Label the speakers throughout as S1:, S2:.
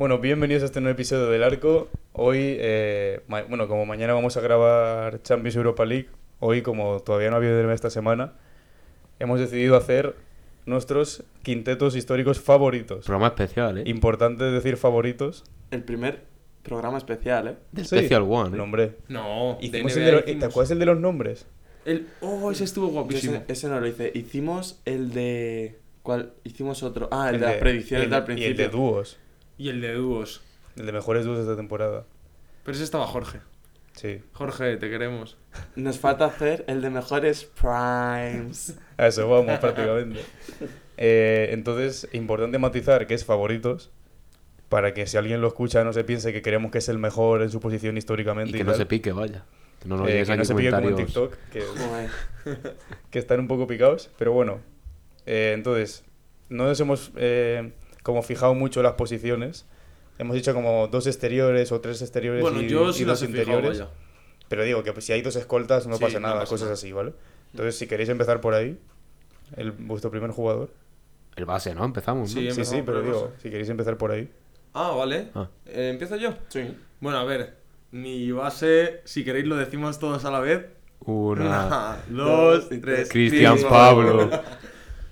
S1: Bueno, bienvenidos a este nuevo episodio del Arco. Hoy, eh, bueno, como mañana vamos a grabar Champions Europa League, hoy como todavía no ha habido esta semana, hemos decidido hacer nuestros quintetos históricos favoritos.
S2: Programa especial, ¿eh?
S1: Importante decir favoritos.
S3: El primer programa especial, ¿eh?
S2: Del
S1: Sí.
S2: Special One. ¿eh?
S1: Nombre.
S4: No, de
S1: Hicimos el
S4: NBA
S1: de los- ¿Te
S4: hicimos-
S1: acuerdas el de los nombres?
S4: el- Oh, ese estuvo guapísimo.
S3: ese, ese no lo hice. Hicimos el de... ¿Cuál? Hicimos otro. Ah, el,
S1: El
S3: de las predicciones
S1: el
S3: del
S1: de-
S3: principio.
S1: Y el de dúos.
S4: Y el de dúos.
S1: El de mejores dúos de esta temporada.
S4: Pero ese estaba Jorge.
S1: Sí.
S4: Jorge, te queremos.
S3: Nos falta hacer el de mejores primes.
S1: A eso vamos prácticamente. Eh, entonces, importante matizar que es favoritos, para que si alguien lo escucha no se piense que creemos que es el mejor en su posición históricamente.
S2: Y que no
S1: tal.
S2: se pique, vaya. Que no nos
S1: Eh, que no se pique como en. TikTok, que están un poco picados, pero bueno. Eh, entonces, no nos hemos eh, como fijado mucho las posiciones. Hemos dicho como dos exteriores o tres exteriores
S4: Bueno,
S1: y,
S4: yo
S1: y
S4: sí
S1: dos
S4: he fijado,
S1: interiores. Pero digo que si hay dos escoltas no
S4: Sí,
S1: pasa
S4: no
S1: nada,
S4: pasa
S1: cosas
S4: nada.
S1: así, ¿vale? Entonces, si queréis empezar por ahí, el, vuestro primer jugador.
S2: El base, ¿no? Empezamos.
S4: Sí,
S1: Sí,
S4: empezamos
S1: sí, pero digo, si queréis empezar por ahí.
S4: Ah, vale.
S2: Ah.
S4: Eh, ¿Empiezo yo?
S3: Sí.
S4: Bueno, a ver. Mi base, si queréis lo decimos todos a la vez.
S2: Una.
S4: dos,
S3: y
S4: tres.
S2: Cristian Pablo.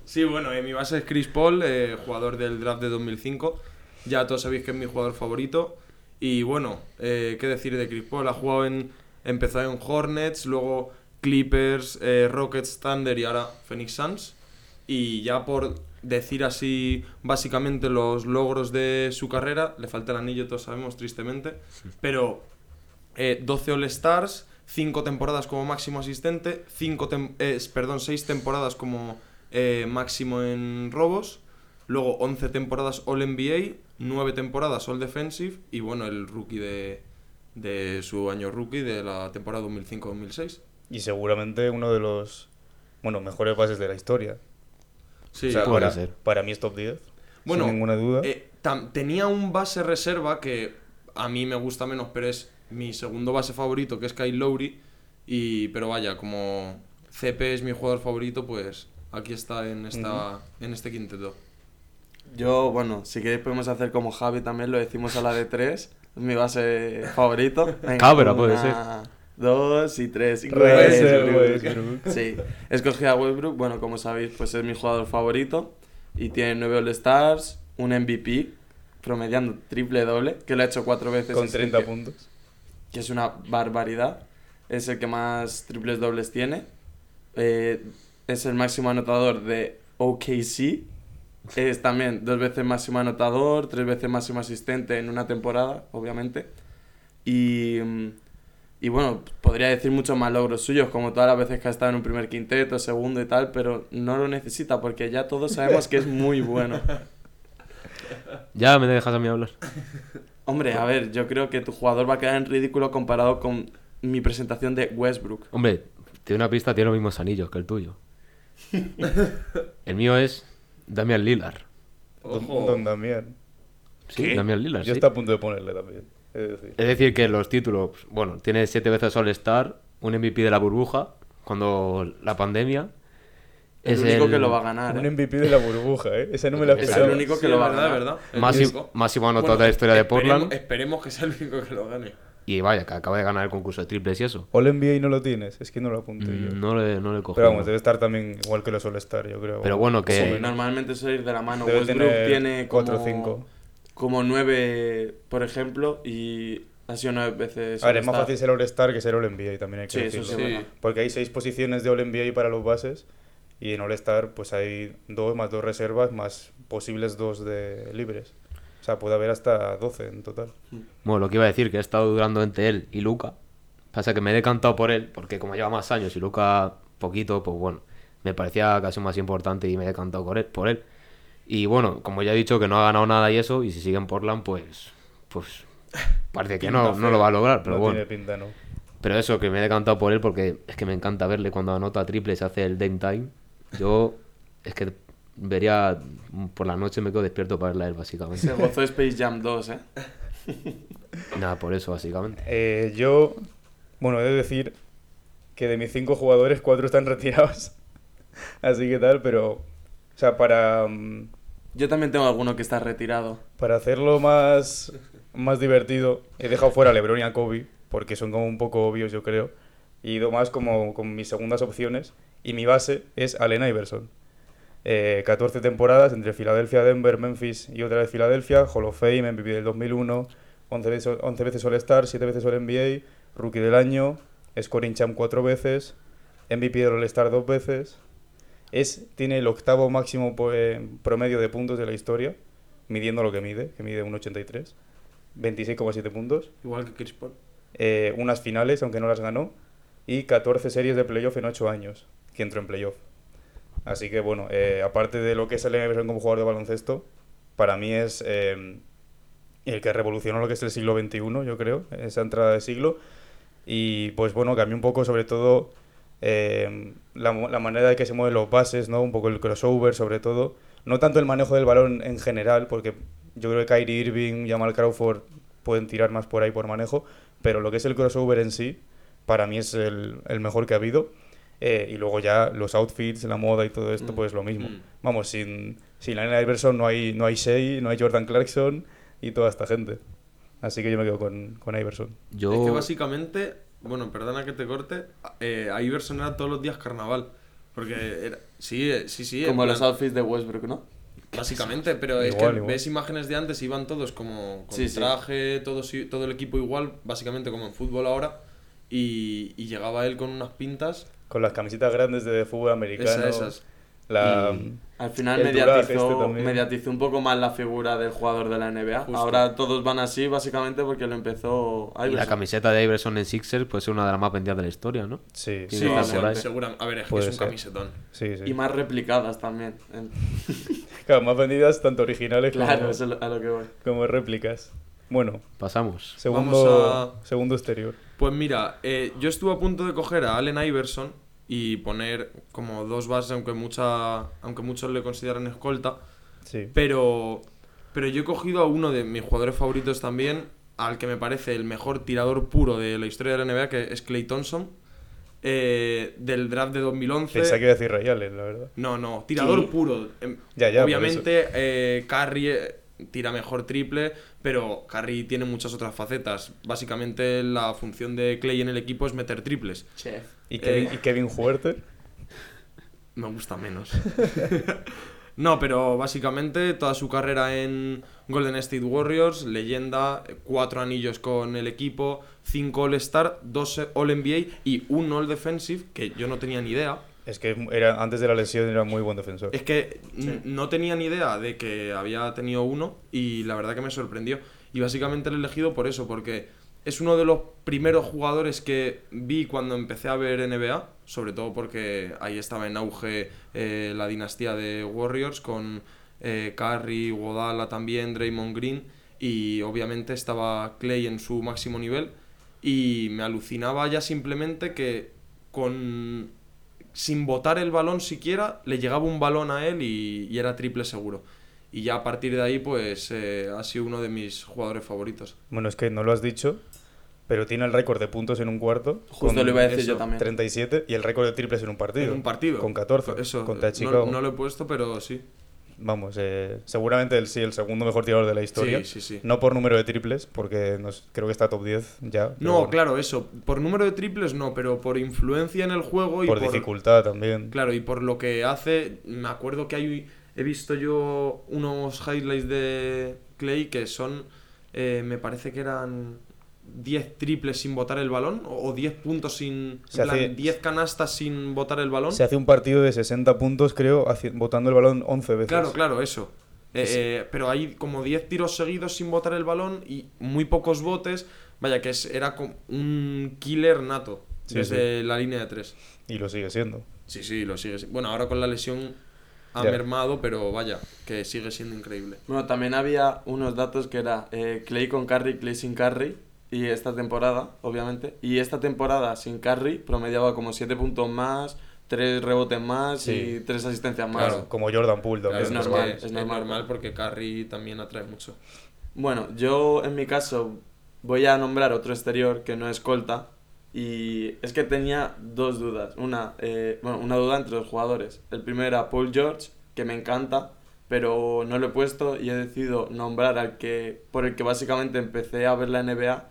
S4: Sí, bueno, eh, mi base es Chris Paul, eh, jugador del draft de 2005. Ya todos sabéis que es mi jugador favorito. Y bueno, eh, ¿qué decir de Chris Paul? Ha jugado en. Empezó en Hornets, luego Clippers, eh, Rockets, Thunder y ahora Phoenix Suns. Y ya por decir así básicamente los logros de su carrera, le falta el anillo, todos sabemos, tristemente. Pero eh, 12 All-Stars, 5 temporadas como máximo asistente, 5 perdón, 6 temporadas como eh, máximo en robos, luego 11 temporadas All-NBA, 9 temporadas All-Defensive y bueno, el rookie de, de su año rookie de la temporada 2005-2006.
S1: Y seguramente uno de los bueno, mejores bases de la historia.
S4: Sí,
S1: o sea,
S2: puede
S1: para,
S2: ser.
S1: para mí es top 10.
S4: Bueno,
S1: sin ninguna duda.
S4: eh, tam- tenía un base reserva que a mí me gusta menos, pero es mi segundo base favorito, que es Kyle Lowry. Y, pero vaya, como CP es mi jugador favorito, pues aquí está en, esta, en este quinteto.
S3: Yo, bueno, si queréis podemos hacer como Javi también, lo decimos a la de tres. Es mi base favorito. Venga,
S2: Cabra, puede
S3: una, Dos y tres.
S1: Russell
S3: Westbrook.
S1: Westbrook.
S3: Sí, escogí a Westbrook. Bueno, como sabéis, pues es mi jugador favorito. Y tiene nueve All-Stars, un MVP, promediando triple doble, que lo ha hecho cuatro veces.
S1: con
S3: es el
S1: 30
S3: que-
S1: puntos.
S3: que es una barbaridad. Es el que más triples dobles tiene. Eh, es el máximo anotador de OKC. Es también dos veces máximo anotador, tres veces máximo asistente en una temporada, obviamente. Y, mm, y bueno, podría decir muchos más logros suyos, como todas las veces que ha estado en un primer quinteto, segundo y tal, pero no lo necesita porque ya todos sabemos que es muy bueno.
S2: Ya me dejas a mí hablar.
S3: Hombre, a ver, yo creo que tu jugador va a quedar en ridículo comparado con mi presentación de Westbrook.
S2: Hombre, tiene una pista, tiene los mismos anillos que el tuyo. el mío es Damian Lillard.
S1: Don,
S4: Ojo.
S1: Don Damián.
S2: Sí, Damian Lillard.
S1: Yo
S2: sí.
S1: estoy a punto de ponerle también. Es decir,
S2: Es decir, que los títulos, bueno, tiene siete veces All-Star, un MVP de la burbuja, cuando la pandemia.
S3: El único que lo va a ganar.
S1: un
S3: ¿eh?
S1: MVP de la burbuja, ¿eh? Esa no me la
S3: Es el único que
S4: Sí,
S3: lo va a ganar.
S4: verdad.
S2: Máximo, máximo anotador
S4: Bueno,
S2: de la historia de Portland.
S4: Esperemos que sea el único que lo gane.
S2: Y vaya, que acaba de ganar el concurso de triples y eso.
S1: All NBA no lo tienes, es que no lo apunté yo.
S2: Mm, No le, no le cojo.
S1: Pero vamos, debe estar también igual que los All-Star, yo creo.
S2: Pero bueno, que-
S3: Sí, normalmente suele ir de la mano.
S1: Debe
S3: Westbrook
S1: tener
S3: tiene
S1: cuatro
S3: como,
S1: o cinco.
S3: como nueve, por ejemplo, y ha sido nueve veces.
S1: A ver, es más fácil ser All-Star que ser All-NBA, también hay que
S3: Sí, eso
S1: decirlo.
S3: sí,
S4: Sí.
S1: Porque hay seis posiciones de All-NBA para los bases y en All-Star pues hay dos más dos reservas más posibles dos de libres. Sea, puede haber hasta 12 en total.
S2: Bueno, lo que iba a decir, que he estado dudando entre él y Luca. Pasa que me he decantado por él, porque como lleva más años y Luca poquito, pues bueno, me parecía casi más importante y me he decantado por él. Por él. Y bueno, como ya he dicho que no ha ganado nada y eso, y si sigue en Portland, pues, pues parece que no, no lo va a lograr, pero
S1: no
S2: bueno.
S1: tiene pinta, ¿no?
S2: Pero eso, que me he decantado por él porque es que me encanta verle cuando anota triple y se hace el Dame Time. Yo, es que vería mm, por la noche me quedo despierto para verla él, básicamente.
S3: Se gozó Space Jam 2, ¿eh?
S2: Nada, por eso, básicamente.
S1: Eh, yo, bueno, he de decir que de mis cinco jugadores, cuatro están retirados. Así que tal, pero, o sea, para, mm,
S3: Yo también tengo alguno que está retirado.
S1: para hacerlo más, más divertido, he dejado fuera a LeBron y a Kobe, porque son como un poco obvios, yo creo. Y he ido más como con mis segundas opciones. Y mi base es Allen Iverson. Eh, 14 temporadas entre Filadelfia, Denver, Memphis y otra vez Filadelfia. Hall of Fame, MVP del 2001, 11 veces, 11 veces All-Star, 7 veces All-NBA, Rookie del Año, Scoring Champ 4 veces, MVP del All-Star 2 veces. Es, tiene el octavo máximo eh, promedio de puntos de la historia, midiendo lo que mide, que mide 1,83. 26,7 puntos.
S4: Igual que Chris Paul.
S1: eh, unas finales, aunque no las ganó, y 14 series de playoff en 8 años, que entró en playoff. Así que bueno, eh, aparte de lo que es el Iverson como jugador de baloncesto, para mí es eh, el que revolucionó lo que es el siglo XXI, yo creo, esa entrada de siglo. Y pues bueno, cambió un poco sobre todo eh, la, la manera de que se mueven los bases, ¿no? Un poco el crossover sobre todo. No tanto el manejo del balón en general, porque yo creo que Kyrie Irving, Jamal Crawford pueden tirar más por ahí por manejo, pero lo que es el crossover en sí, para mí es el, el mejor que ha habido. Eh, y luego ya los outfits, la moda y todo esto,
S3: Mm.
S1: pues lo mismo.
S3: Mm.
S1: Vamos, sin, sin Allen Iverson no hay, no hay Shea, no hay Jordan Clarkson y toda esta gente. Así que yo me quedo con, con Iverson.
S2: Yo...
S4: Es que básicamente, bueno, perdona que te corte, eh, Iverson era todos los días carnaval. Porque era, sí, eh, sí, sí.
S3: Como los
S4: plan-
S3: outfits de Westbrook, ¿no?
S4: Básicamente, pero es
S1: Igual,
S4: que
S1: igual.
S4: ves imágenes de antes iban todos como con
S3: Sí, sí.
S4: traje, todos, i- todo el equipo igual, básicamente como en fútbol ahora. Y, y llegaba él con unas pintas.
S1: Con las camisetas grandes de fútbol americano.
S4: Esas, esas.
S1: La,
S2: Y-
S3: Al final mediatizó,
S1: este
S3: mediatizó un poco más la figura del jugador de la NBA.
S4: Justo.
S3: Ahora todos van así, básicamente, porque lo empezó
S2: Y la camiseta de Iverson en Sixers puede ser una de las más vendidas de la historia, ¿no?
S1: Sí,
S2: Sí,
S1: sí,
S2: está
S1: sí,
S2: por ahí.
S4: segura- A ver, es que es un
S1: ser.
S4: camisetón.
S1: sí, sí.
S3: Y más replicadas también.
S1: Claro, más vendidas tanto originales
S3: Claro,
S1: como,
S3: es a lo que voy.
S1: como réplicas. Bueno,
S2: Pasamos.
S1: segundo,
S4: Vamos
S1: segundo exterior.
S4: Pues mira, eh, yo estuve a punto de coger a Allen Iverson y poner como dos bases, aunque, mucha, aunque muchos le consideran escolta.
S1: Sí.
S4: Pero, pero yo he cogido a uno de mis jugadores favoritos también, al que me parece el mejor tirador puro de la historia de la NBA, que es Clay Thompson, eh, del draft de 2011.
S1: Pensaba que iba a decir Ray Allen, la verdad.
S4: No, no, tirador
S3: Sí.
S4: puro. Em,
S1: Ya, ya,
S4: Obviamente, eh, Curry eh, tira mejor triple, pero Curry tiene muchas otras facetas. Básicamente, la función de Clay en el equipo es meter triples.
S3: Chef.
S1: ¿Y Kevin,
S4: Eh.
S1: y Kevin Huerter?
S4: Me gusta menos. no, pero básicamente toda su carrera en Golden State Warriors, leyenda, cuatro anillos con el equipo, cinco All-Star, dos All-NBA y un All-Defensive, que yo no tenía ni idea.
S1: Es que era, antes de la lesión era muy buen defensor.
S4: Es que no tenía ni idea de que había tenido uno y la verdad que me sorprendió. Y básicamente lo he elegido por eso, porque es uno de los primeros jugadores que vi cuando empecé a ver NBA, sobre todo porque ahí estaba en auge eh, la dinastía de Warriors con eh, Curry, Godala también, Draymond Green y obviamente estaba Clay en su máximo nivel y me alucinaba ya simplemente que con sin botar el balón siquiera, le llegaba un balón a él y, y era triple seguro. Y ya a partir de ahí, pues eh, ha sido uno de mis jugadores favoritos.
S1: Bueno, es que no lo has dicho, pero tiene el récord de puntos en un cuarto.
S3: Justo
S1: con
S3: lo iba a decir
S4: eso,
S3: yo también.
S1: 37 y el récord de triples en un partido.
S4: En un partido.
S1: Con 14.
S4: Eso,
S1: contra
S4: eh, no, no lo he puesto, pero sí.
S1: Vamos, eh, seguramente el, sí, el segundo mejor tirador de la historia.
S4: Sí, sí, sí.
S1: No por número de triples, porque nos- creo que está top 10 ya.
S4: No,
S1: bueno,
S4: claro, eso. Por número de triples no, pero por influencia en el juego y
S1: Por
S4: por,
S1: dificultad también.
S4: Claro, y por lo que hace, me acuerdo que hay, he visto yo unos highlights de Clay que son, eh, me parece que eran 10 triples sin botar el balón o o 10 puntos sin,
S1: Se
S4: en plan,
S1: hace-
S4: 10 canastas sin botar el balón.
S1: Se hace un partido de 60 puntos, creo, botando el balón 11 veces.
S4: Claro, claro, eso. Eh, eh, pero hay como 10 tiros seguidos sin botar el balón y muy pocos botes. Vaya, que es, era como un killer nato
S1: Sí,
S4: desde la línea de 3.
S1: Y lo sigue siendo.
S4: Sí, sí, lo sigue. si- Bueno, ahora con la lesión ha
S1: Ya.
S4: mermado, pero vaya, que sigue siendo increíble.
S3: Bueno, también había unos datos que era eh, Clay con Curry, Clay sin Curry. Y esta temporada, obviamente. Y esta temporada sin Curry promediaba como 7 puntos más, tres rebotes más
S1: Sí.
S3: y tres asistencias más.
S1: Claro, como Jordan Poole también.
S3: Es
S4: Claro,
S3: normal,
S4: que
S3: es normal.
S4: normal porque Curry también atrae mucho.
S3: Bueno, yo en mi caso voy a nombrar otro exterior que no es Colta. Y es que tenía dos dudas. Una, eh, bueno, una duda entre los jugadores. El primero era Paul George, que me encanta, pero no lo he puesto y he decidido nombrar al que por el que básicamente empecé a ver la NBA.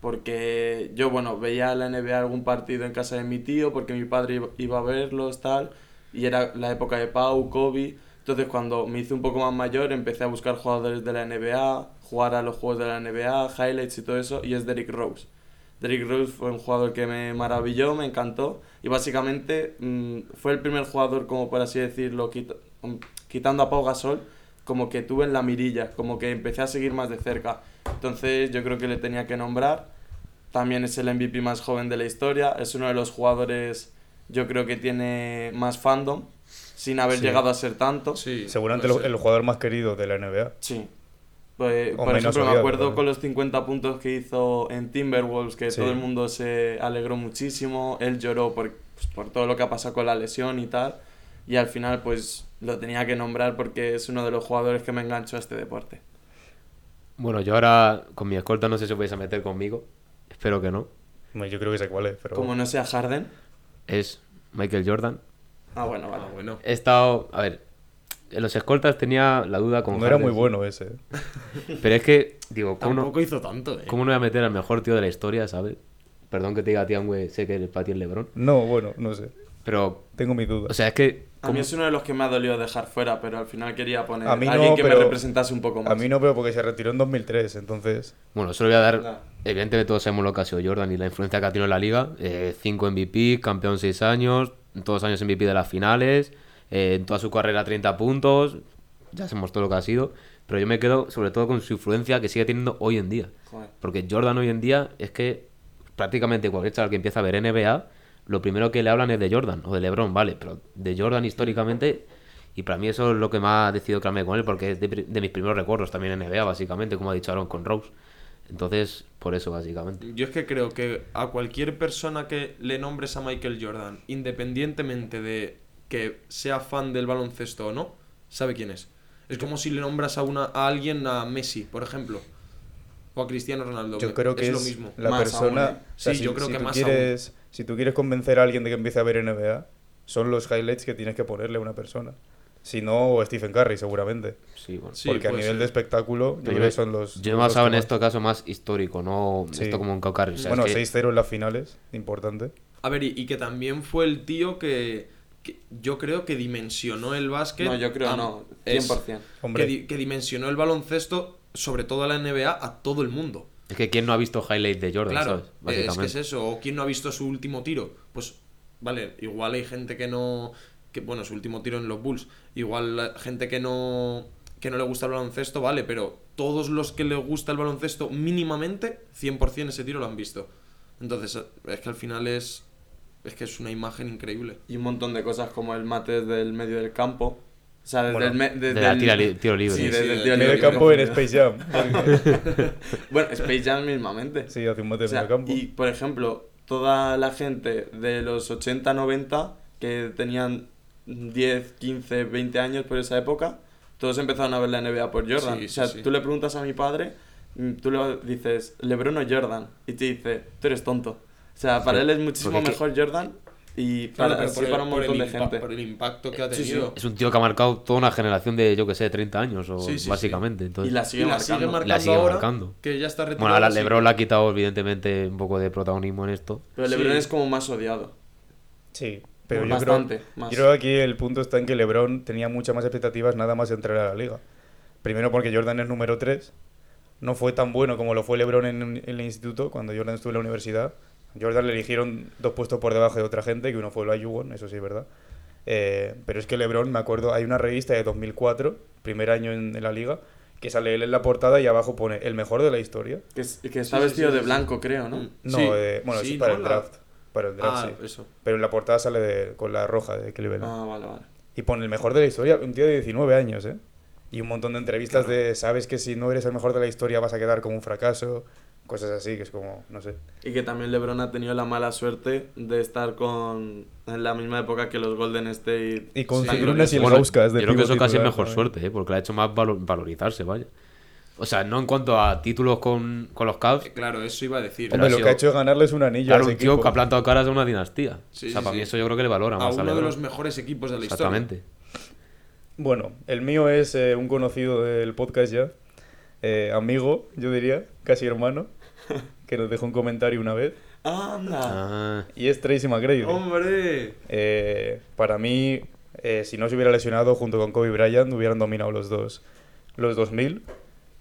S3: Porque yo, bueno, veía la NBA algún partido en casa de mi tío, porque mi padre iba- a verlos, tal. Y era la época de Pau, Kobe. Entonces, cuando me hice un poco más mayor, empecé a buscar jugadores de la NBA, jugar a los juegos de la NBA, highlights y todo eso, y es Derrick Rose. Derrick Rose fue un jugador que me maravilló, me encantó, y básicamente mm, fue el primer jugador, como por así decirlo, quita- mm, quitando a Pau Gasol, como que tuve en la mirilla, como que empecé a seguir más de cerca. Entonces, yo creo que le tenía que nombrar. También es el MVP más joven de la historia, es uno de los jugadores, yo creo que tiene más fandom, sin haber
S1: Sí.
S3: llegado a ser tanto.
S4: Sí,
S1: Seguramente
S4: puede
S1: el,
S4: ser.
S1: el jugador más querido de la NBA.
S3: Sí. Pues, por ejemplo, me acuerdo
S1: también.
S3: con los 50 puntos que hizo en Timberwolves, que
S1: Sí.
S3: todo el mundo se alegró muchísimo. Él lloró por, pues, por todo lo que ha pasado con la lesión y tal. Y al final, pues lo tenía que nombrar porque es uno de los jugadores que me enganchó a este deporte.
S2: Bueno, yo ahora con mi escolta no sé si os vais a meter conmigo. Espero que no.
S1: Bueno, Yo creo que sé cuál es, pero...
S3: Como no sea Harden.
S2: Es Michael Jordan.
S3: Ah, bueno, vale.
S4: Ah, bueno.
S2: He estado. A ver. En los escoltas tenía la duda con
S1: no era muy bueno ese.
S2: Pero es que, digo, ¿cómo no,
S4: Tampoco hizo tanto, eh.
S2: ¿cómo no voy a meter al mejor tío de la historia, ¿sabes? Perdón que te diga, tío, güey, sé que el para ti es Lebron.
S1: No, bueno, no sé.
S2: Pero,
S1: Tengo mis dudas.
S2: o sea, es que.
S3: A
S2: ¿cómo-
S3: mí es uno de los que me ha dolido dejar fuera, pero al final quería poner
S1: A mí
S3: a alguien
S1: no,
S3: que
S1: pero-
S3: me representase un poco más.
S1: a mí no, pero porque se retiró en 2003, entonces...
S2: Bueno, solo voy a dar.
S3: No.
S2: Evidentemente, todos sabemos lo que ha sido Jordan y la influencia que ha tenido en la liga. Eh, cinco MVP, campeón seis años, todos los años MVP de las finales, eh, en toda su carrera 30 puntos. Ya sabemos todo lo que ha sido. Pero yo me quedo sobre todo con su influencia que sigue teniendo hoy en día.
S3: Joder.
S2: Porque Jordan hoy en día es que prácticamente cualquier chaval que empieza a ver NBA, lo primero que le hablan es de Jordan o de LeBron, vale, pero de Jordan históricamente, y para mí eso es lo que más ha decidido quedarme con él, porque es de, mis primeros recuerdos también en NBA, básicamente, como ha dicho Aaron con Rose. Entonces, por eso, básicamente.
S4: Yo es que creo que a cualquier persona que le nombres a Michael Jordan, independientemente de que sea fan del baloncesto o no, sabe quién es. Es como si le nombras a, una, a alguien a Messi, por ejemplo. O a Cristiano Ronaldo.
S1: Yo creo que es,
S4: lo mismo.
S1: la
S3: Más
S1: persona...
S3: aún, ¿eh?
S1: o sea,
S4: Sí,
S1: si,
S4: yo creo
S1: si
S4: que
S1: tú
S4: más
S1: quieres, Si tú quieres convencer a alguien de que empiece a ver NBA, son los highlights que tienes que ponerle a una persona. Si no, Stephen Curry, seguramente.
S2: Sí, bueno.
S4: Sí,
S1: porque a nivel
S4: ser.
S1: de espectáculo, yo creo que son los...
S2: yo me
S1: que
S2: en
S1: más-
S2: esto caso más histórico, no
S1: Sí.
S2: esto como un Caucarri. O sea, es
S1: bueno,
S2: que-
S1: 6-0 en las finales, importante.
S4: A ver, y, y que también fue el tío que, que yo creo que dimensionó el básquet.
S3: No, yo creo
S4: a-
S3: no,
S4: es-
S3: 100%.
S1: Hombre,
S4: que, di- que dimensionó el baloncesto, sobre todo a la NBA, a todo el mundo.
S2: Es que quién no ha visto highlight de Jordan,
S4: Claro,
S2: ¿sabes?
S4: eh, es que
S2: Básicamente.
S4: es eso. ¿O quién no ha visto su último tiro? Pues, vale, igual hay gente que no. Que, bueno, su último tiro en los Bulls. Igual gente que no. Que no le gusta el baloncesto, vale, pero todos los que le gusta el baloncesto, mínimamente, 100% ese tiro lo han visto. Entonces, eh, es que al final es. Es que es una imagen increíble.
S3: Y un montón de cosas como el mate desde el medio del campo. O sea, desde
S1: Bueno,
S3: el... me- desde
S2: de la
S3: el-
S2: tira li- tiro libre.
S3: Sí,
S2: Sí,
S3: desde
S4: sí,
S3: el tiro
S1: medio
S3: libre,
S1: campo en. Space Jam.
S3: Bueno, Space Jam mismamente.
S1: sí, hace un mate
S3: O
S1: en
S3: sea,
S1: medio campo.
S3: y por ejemplo, toda la gente de los 80, 90 que tenían 10, 15, 20 años por esa época, todos empezaron a ver la NBA por Jordan.
S4: Sí,
S3: o sea,
S4: sí,
S3: tú le preguntas a mi padre, mm, tú le dices, LeBron o Jordan, y te dice, tú eres tonto. O sea, para
S2: Sí,
S3: él es muchísimo
S2: es que-
S3: mejor Jordan y
S4: Claro,
S3: para,
S4: el-
S3: para un
S4: por el
S3: montón de gente.
S4: Por el impacto que ha
S3: Sí, sí.
S4: tenido.
S2: Es un tío que ha marcado toda una generación de, yo que sé, 30 años, o
S4: Sí, sí, sí.
S2: básicamente. Entonces,
S3: Y la
S4: Y
S3: sigue
S4: la
S3: marcando.
S4: sigue marcando
S2: La sigue
S4: ahora,
S2: marcando.
S4: que ya está retirado.
S2: Bueno, a la
S4: sí.
S2: Lebron le ha quitado, evidentemente, un poco de protagonismo en esto.
S3: Pero LeBron
S4: Sí.
S3: es como más odiado.
S1: Sí, pero yo
S3: Bastante,
S1: creo,
S3: más.
S1: yo creo que aquí el punto está en que LeBron tenía muchas más expectativas nada más entrar a la liga. Primero porque Jordan es número 3. No fue tan bueno como lo fue LeBron en, en el instituto, cuando Jordan estuvo en la universidad. Jordan le eligieron dos puestos por debajo de otra gente, que uno fue la Yugon, eso sí es verdad. Eh, pero es que LeBron, me acuerdo, hay una revista de 2004, primer año en, en la liga, que sale él en la portada y abajo pone el mejor de la historia.
S3: Que, es- que está
S4: Sí,
S3: vestido
S4: sí,
S3: de
S4: sí,
S3: blanco, creo, ¿no?
S1: No,
S4: Sí.
S1: eh, bueno,
S4: Sí,
S1: es para
S4: ¿no?
S1: el
S4: La-
S1: draft. Para el draft,
S4: Ah,
S1: sí.
S4: eso.
S1: Pero en la portada sale de- con la roja de Cleveland.
S3: Ah, vale, vale.
S1: Y pone el mejor de la historia, un tío de 19 años, ¿eh? Y un montón de entrevistas de, sabes que si no eres el mejor de la historia vas a quedar como un fracaso. Cosas así, que es como, no sé.
S3: Y que también LeBron ha tenido la mala suerte de estar con en la misma época que los Golden State.
S1: Y con
S4: Sí,
S1: y el
S2: Bueno,
S1: Gauskas de
S2: yo creo que eso casi es mejor
S1: también.
S2: suerte, ¿eh? porque le ha hecho más valo- valorizarse, vaya. O sea, no en cuanto a títulos con, con los Cavs,
S4: Eh, Claro, eso iba a decir.
S1: Hombre, lo
S2: sido-
S1: que ha hecho es ganarles un anillo
S2: claro,
S1: a ese
S2: un tío
S1: equipo.
S2: que ha plantado caras a una dinastía.
S4: Sí,
S2: o sea,
S4: sí,
S2: para mí eso yo creo que le valora
S4: a
S2: más
S4: uno de
S2: LeBron.
S4: los mejores equipos de la
S2: Exactamente.
S1: Bueno, el mío es eh, un conocido del podcast ya, eh, amigo, yo diría, casi hermano, que nos dejó un comentario una vez,
S3: ¡Anda!
S2: Ah,
S1: y es Tracy McGrady.
S4: ¡Hombre!
S1: Eh, para mí, eh, si no se hubiera lesionado junto con Kobe Bryant, hubieran dominado los dos los 2000.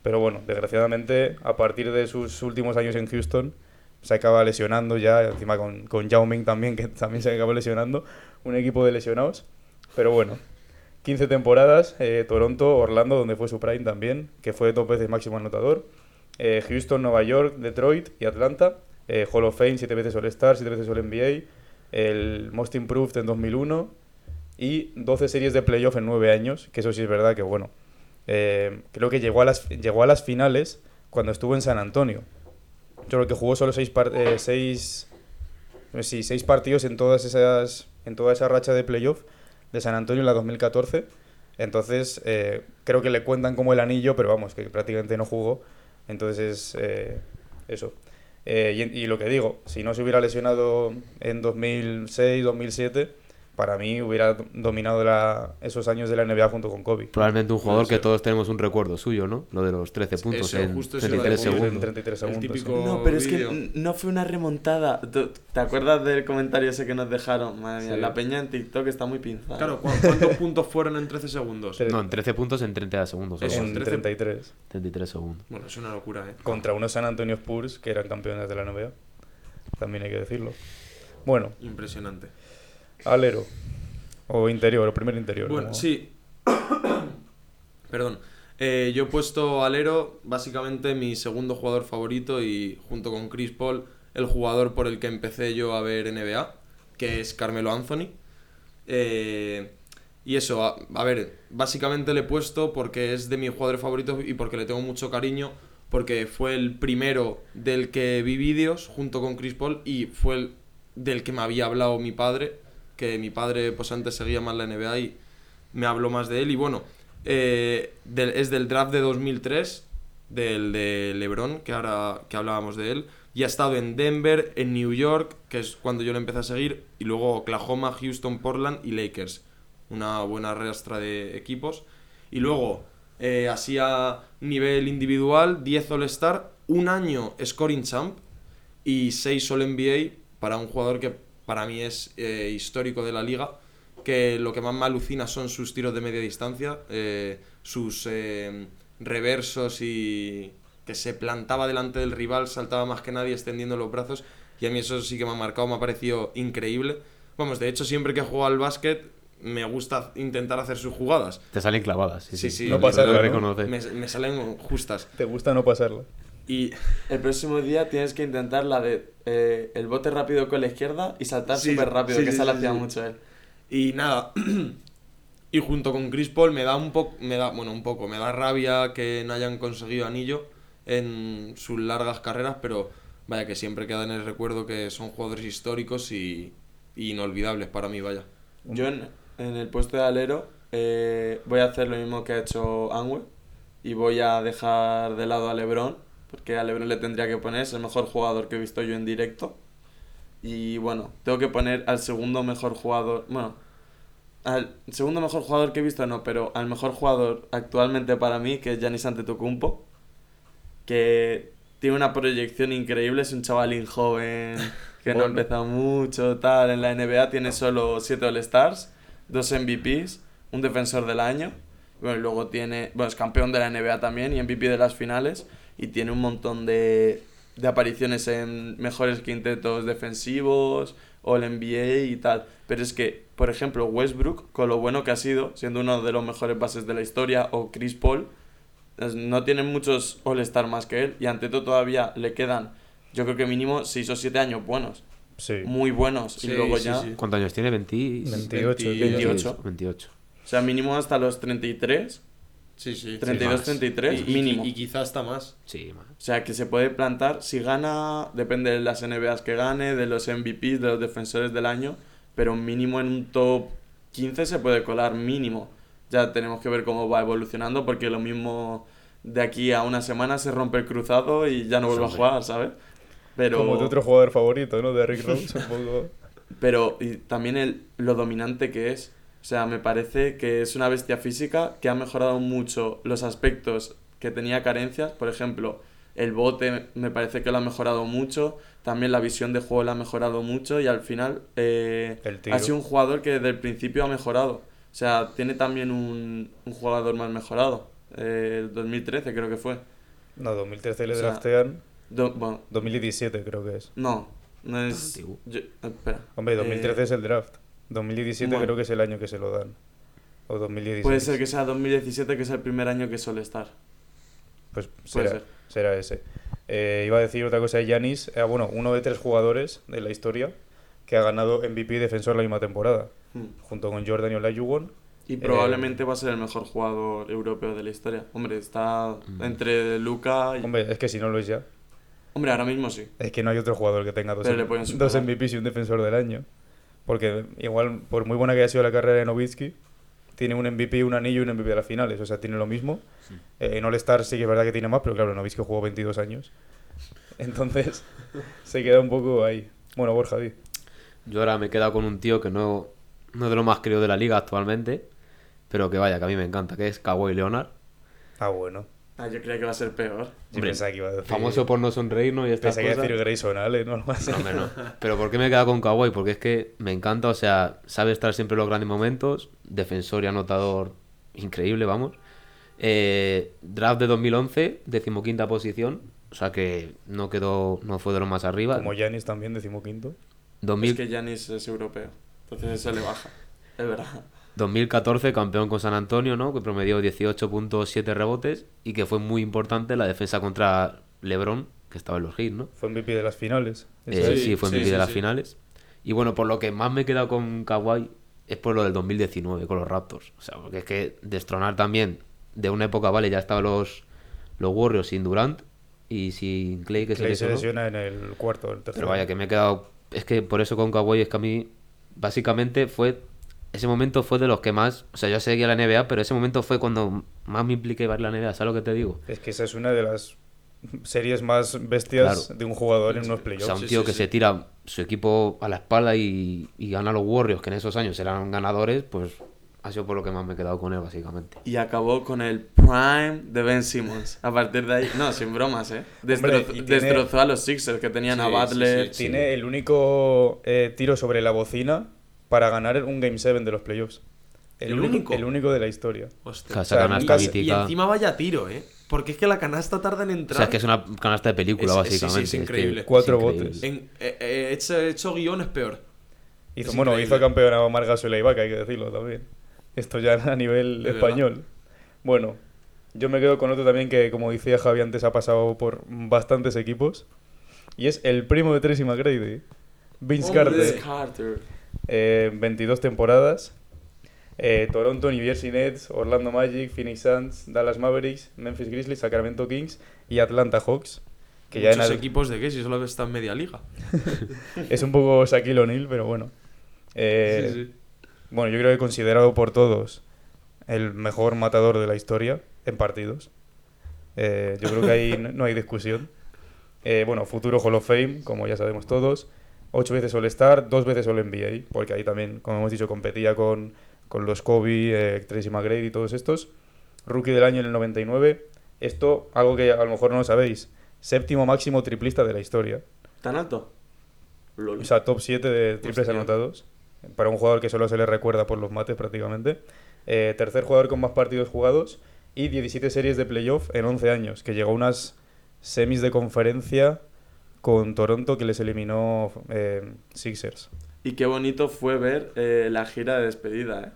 S1: Pero bueno, desgraciadamente, a partir de sus últimos años en Houston, se acaba lesionando ya, encima con, con Yao Ming también, que también se acaba lesionando, un equipo de lesionados. Pero bueno, 15 temporadas, eh, Toronto, Orlando, donde fue su prime también, que fue dos veces máximo anotador. eh, Houston, Nueva York, Detroit y Atlanta. eh, Hall of Fame, siete veces All-Star, siete veces All-NBA. El Most Improved en 2001. Y 12 series de playoff en 9 años, que eso sí es verdad que bueno. creo que llegó a, las, llegó a las finales cuando estuvo en San Antonio. Yo creo que jugó solo 6 seis, sí, seis partidos en todas esas en toda esa racha de playoff de San Antonio en la 2014. Entonces, eh, creo que le cuentan como el anillo, pero vamos, que prácticamente no jugó. Entonces, eh, eso. Eh, y, lo que digo, si no se hubiera lesionado en 2006, 2007, para mí hubiera do- dominado la- esos años de la NBA junto con Kobe.
S2: probablemente un jugador que todos tenemos un recuerdo suyo, ¿no? Lo de los 13 puntos
S4: Eso,
S2: en
S4: justo eso iba a
S2: 33
S4: decir.
S2: segundos.
S1: En 33
S4: El
S1: segundos.
S4: típico-.
S3: No, pero es que no fue una remontada. ¿Tú- ¿Te acuerdas del comentario ese que nos dejaron? Madre mía,
S1: Sí.
S3: la peña en TikTok está muy pinzada.
S4: Claro, ¿cu- ¿cuántos puntos fueron en 13 segundos?
S2: No, en 13 puntos en 30 segundos.
S4: Eso,
S1: en
S4: 13.
S1: 33.
S2: 33 segundos.
S4: Bueno, es una locura, ¿eh?
S1: Contra unos San Antonio Spurs que eran campeones de la NBA. También hay que decirlo. Bueno,
S4: Impresionante.
S1: Alero. O interior, o primer interior.
S4: Bueno, sí. Perdón. Eh, yo he puesto alero, básicamente mi segundo jugador favorito y junto con Chris Paul, el jugador por el que empecé yo a ver NBA, que es Carmelo Anthony. Eh, y eso, a, a ver, básicamente le he puesto porque es de mis jugadores favoritos y porque le tengo mucho cariño, porque fue el primero del que vi vídeos junto con Chris Paul y fue el del que me había hablado mi padre, que mi padre pues antes seguía más la NBA y me habló más de él y bueno, eh, es del draft de 2003, del de LeBron, que ahora que hablábamos de él, y ha estado en Denver, en New York, que es cuando yo lo empecé a seguir, y luego Oklahoma, Houston, Portland y Lakers. Una buena rastra de equipos. Y luego, eh, así a nivel individual, 10 All-Star, un año Scoring Champ y 6 All-NBA para un jugador que para mí es eh, histórico de la liga, que lo que más me alucina son sus tiros de media distancia, eh, sus eh, reversos y que se plantaba delante del rival, saltaba más que nadie extendiendo los brazos y a mí eso sí que me ha marcado, me ha parecido increíble. Vamos, de hecho siempre que juego al básquet me gusta intentar hacer sus jugadas.
S2: Te salen clavadas. Sí,
S4: Sí,
S2: sí.
S4: sí.
S1: No
S2: Lo
S1: pasa
S2: tengo que
S1: nada, ¿no?
S4: Me, me salen justas.
S1: ¿Te gusta no pasarla?
S4: Y
S3: El próximo día tienes que intentar la de eh, el bote rápido con la izquierda y saltar
S4: Sí,
S3: súper rápido,
S4: sí,
S3: que
S4: sí,
S3: esa la hacía mucho él.
S4: Y nada. y junto con Chris Paul me da un poco. Me da. Bueno, un poco. Me da rabia que no hayan conseguido anillo en sus largas carreras, pero vaya que siempre queda en el recuerdo que son jugadores históricos y, y inolvidables para mí, vaya.
S3: Yo en, en el puesto de alero eh, voy a hacer lo mismo que ha hecho Anwe y voy a dejar de lado a Lebron, porque a Lebron le tendría que poner, es el mejor jugador que he visto yo en directo. Y bueno, tengo que poner al segundo mejor jugador, bueno, al segundo mejor jugador que he visto no, pero al mejor jugador actualmente para mí, que es Giannis Antetokounmpo, que tiene una proyección increíble, es un chavalín joven que no ha empezado mucho, tal, en la NBA tiene solo 7 All-Stars, dos MVPs, un defensor del año, bueno, y luego tiene, bueno, es campeón de la NBA también y MVP de las finales, y tiene un montón de, de apariciones en mejores quintetos defensivos, o el NBA y tal, pero es que, por ejemplo, Westbrook, con lo bueno que ha sido, siendo uno de los mejores bases de la historia, o Chris Paul, no tienen muchos All-Star más que él y ante todo todavía le quedan yo creo que mínimo 6 o 7 años buenos
S1: Sí.
S3: muy buenos
S4: Sí,
S3: y luego
S4: sí,
S3: ya
S4: sí.
S2: ¿Cuántos años tiene? 20...
S1: 28.
S3: 28.
S2: 28.
S3: o sea mínimo hasta los 33
S4: Sí, sí.
S3: 32,
S2: más.
S3: 33
S4: Y- y-
S3: mínimo.
S4: Y, quizás hasta más.
S2: Sí, man.
S3: O sea, que se puede plantar, si gana, depende de las NBAs que gane, de los MVPs, de los defensores del año, pero mínimo en un top 15 se puede colar, mínimo. Ya tenemos que ver cómo va evolucionando, porque lo mismo de aquí a una semana se rompe el cruzado y ya no vuelve a
S2: Hombre.
S3: jugar, ¿sabes? Pero,
S1: Como tu otro jugador favorito, ¿no? De Rick Rose, un poco.
S3: pero y también el, lo dominante que es. O sea, me parece que es una bestia física que ha mejorado mucho los aspectos que tenía carencias. Por ejemplo, el bote me parece que lo ha mejorado mucho. También la visión de juego lo ha mejorado mucho. Y al final eh, ha sido un jugador que desde el principio ha mejorado. O sea, tiene también un, un jugador más mejorado. Eh, el 2013 creo que fue.
S1: No, 2013 le
S3: O sea,
S1: draftean.
S3: Do- bueno,
S1: 2017 creo que es.
S3: no, no es... Yo- espera.
S1: Hombre,
S3: Eh,
S1: 2013 es el draft. 2017
S3: bueno.
S1: creo que es el año que se lo dan. O 2016.
S3: Puede ser que sea 2017, que es el primer año que suele estar.
S1: Pues
S3: Puede
S1: será,
S3: ser.
S1: será ese. Eh, iba a decir otra cosa de Yanis. Eh, bueno, uno de tres jugadores de la historia que ha ganado MVP y defensor la misma temporada.
S3: Hmm.
S1: Junto con Jordan y Olajuwon.
S3: Y
S1: Eh,
S3: probablemente va a ser el mejor jugador europeo de la historia. Hombre, está entre Luca y... Hombre,
S1: Hombre, es que si no lo es ya.
S3: ahora mismo sí.
S1: Es que no hay otro jugador que tenga dos, dos. MVPs y un defensor del año. Porque igual, por muy buena que haya sido la carrera de Novitsky, tiene un MVP, un anillo y un MVP de las finales. O sea, tiene lo mismo. Eh, en All-Star sí que es verdad que tiene más, pero claro, Novitsky jugó 22 años. Entonces, se queda un poco ahí. Bueno, Borja, di.
S2: Yo ahora me he quedado con un tío que no, no es de lo más querido de la liga actualmente, pero que vaya, que a mí me encanta, que es Kawhi Leonard.
S1: Ah, bueno.
S3: Ah, yo creía que va a ser peor.
S1: Yo
S2: Hombre,
S1: pensaba que iba a decir...
S2: Famoso por no sonreírnos y estas
S1: Pensaba que iba a decir Grayson Allen o algo así.
S2: No, hombre, no. Pero ¿por qué me he quedado con Kawhi? Porque es que me encanta, o sea, sabe estar siempre en los grandes momentos, defensor y anotador increíble, vamos. Eh, draft de 2011, decimoquinta posición, o sea que no quedó, no fue de lo más arriba.
S1: Como Yanis también, decimoquinto.
S2: 2000
S3: Es que Giannis es europeo. Entonces se le baja. Es verdad.
S2: 2014 campeón con San Antonio, ¿no? Que promedió 18.7 rebotes y que fue muy importante la defensa contra LeBron, que estaba en los hits, ¿no?
S1: Fue MVP de las finales.
S2: Eh, sí,
S4: Sí,
S2: fue
S4: sí,
S2: MVP
S4: sí,
S2: de las
S4: sí.
S2: finales. Y bueno, por lo que más me he quedado con Kawhi es por lo del 2019 con los Raptors. O sea, porque es que destronar también de una época, vale, ya estaban los, los Warriors sin Durant y sin Clay, que se
S1: Clay se
S2: lesionó.
S1: lesiona en el cuarto, el tercero.
S2: Pero vaya, que me he quedado. Es que por eso con Kawhi es que a mí, básicamente, fue. Ese momento fue de los que más. O sea, yo seguía la NBA, pero ese momento fue cuando más me impliqué ver la NBA, ¿sabes lo que te digo?
S1: Es que esa es una de las series más bestias
S2: Claro.
S1: de un jugador en unos
S2: O
S1: playoffs.
S2: sea, un tío
S4: sí,
S2: que
S4: sí.
S2: se tira su equipo a la espalda y, y gana a los Warriors, que en esos años eran ganadores, pues ha sido por lo que más me he quedado con él, básicamente.
S3: Y acabó con el prime de Ben Simmons. A partir de ahí, no, sin bromas, ¿eh? Destro-
S1: Hombre, tiene-
S3: Destrozó a los Sixers que tenían a
S4: Sí, sí,
S3: Butler.
S4: sí.
S1: Tiene el único eh, tiro sobre la bocina para ganar un Game 7 de los playoffs.
S4: ¿El único?
S1: El único de la historia.
S4: Hostia.
S2: Esa
S1: sea,
S2: canasta
S4: Y
S2: mítica.
S4: encima vaya tiro, ¿eh? Porque es que la canasta tarda en
S2: O
S4: entrar.
S2: sea, es que es una canasta de película,
S4: Es- es- sí, sí,
S2: básicamente.
S4: es
S2: que
S4: increíble.
S1: Cuatro
S2: increíble.
S1: botes.
S4: En, eh, eh, hecho, hecho guion es peor.
S1: Hizo,
S4: Es
S1: bueno,
S4: increíble.
S1: hizo campeón a Omar Gasol y Ibaka, hay que decirlo también. Esto ya a nivel
S4: Es
S1: español. Bueno, yo me quedo con otro también que, como decía Javi antes, ha pasado por bastantes equipos. Y es el primo de Tracy McGrady, Vince. Carter.
S3: Vince Carter.
S1: Eh, 22 temporadas. Eh, Toronto, New Jersey Nets, Orlando Magic, Phoenix Suns, Dallas Mavericks, Memphis Grizzlies, Sacramento Kings y Atlanta Hawks. Que ya en
S4: Muchos equipos de qué, si solo está en media liga.
S1: es un poco Shaquille O'Neal, pero bueno. Eh,
S4: Sí, sí.
S1: Bueno, yo creo que considerado por todos el mejor matador de la historia en partidos. Eh, yo creo que ahí no hay discusión. Bueno, futuro Hall of Fame, como ya sabemos todos. Ocho veces All-Star, dos veces All-NBA, porque ahí también, como hemos dicho, competía con, con los Kobe, eh, Tracy McGrady y todos estos. Rookie del año en el 99. Esto, algo que a lo mejor no sabéis, séptimo máximo triplista de la historia.
S3: ¿Tan alto? Lol.
S1: O sea, top 7 de triples
S4: Hostia.
S1: anotados. Para un jugador que solo se le recuerda por los mates prácticamente. Eh, tercer jugador con más partidos jugados. Y 17 series de playoff en 11 años. Que llegó a unas semis de conferencia con Toronto que les eliminó eh, Sixers.
S3: Y qué bonito fue ver eh, la gira de despedida, ¿eh?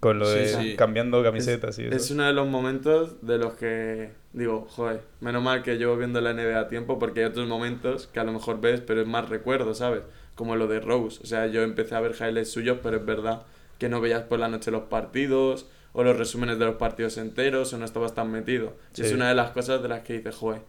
S1: Con lo
S4: Sí,
S1: de
S4: sí.
S1: cambiando camisetas y eso.
S3: Es uno de los momentos de los que digo, joder, menos mal que llevo viendo la NBA a tiempo porque hay otros momentos que a lo mejor ves, pero es más recuerdo, ¿sabes? Como lo de Rose. O sea, yo empecé a ver highlights suyos, pero es verdad que no veías por la noche los partidos o los resúmenes de los partidos enteros, o no estabas tan metido. Y es
S1: Sí.
S3: una de las cosas de las que dices, joder,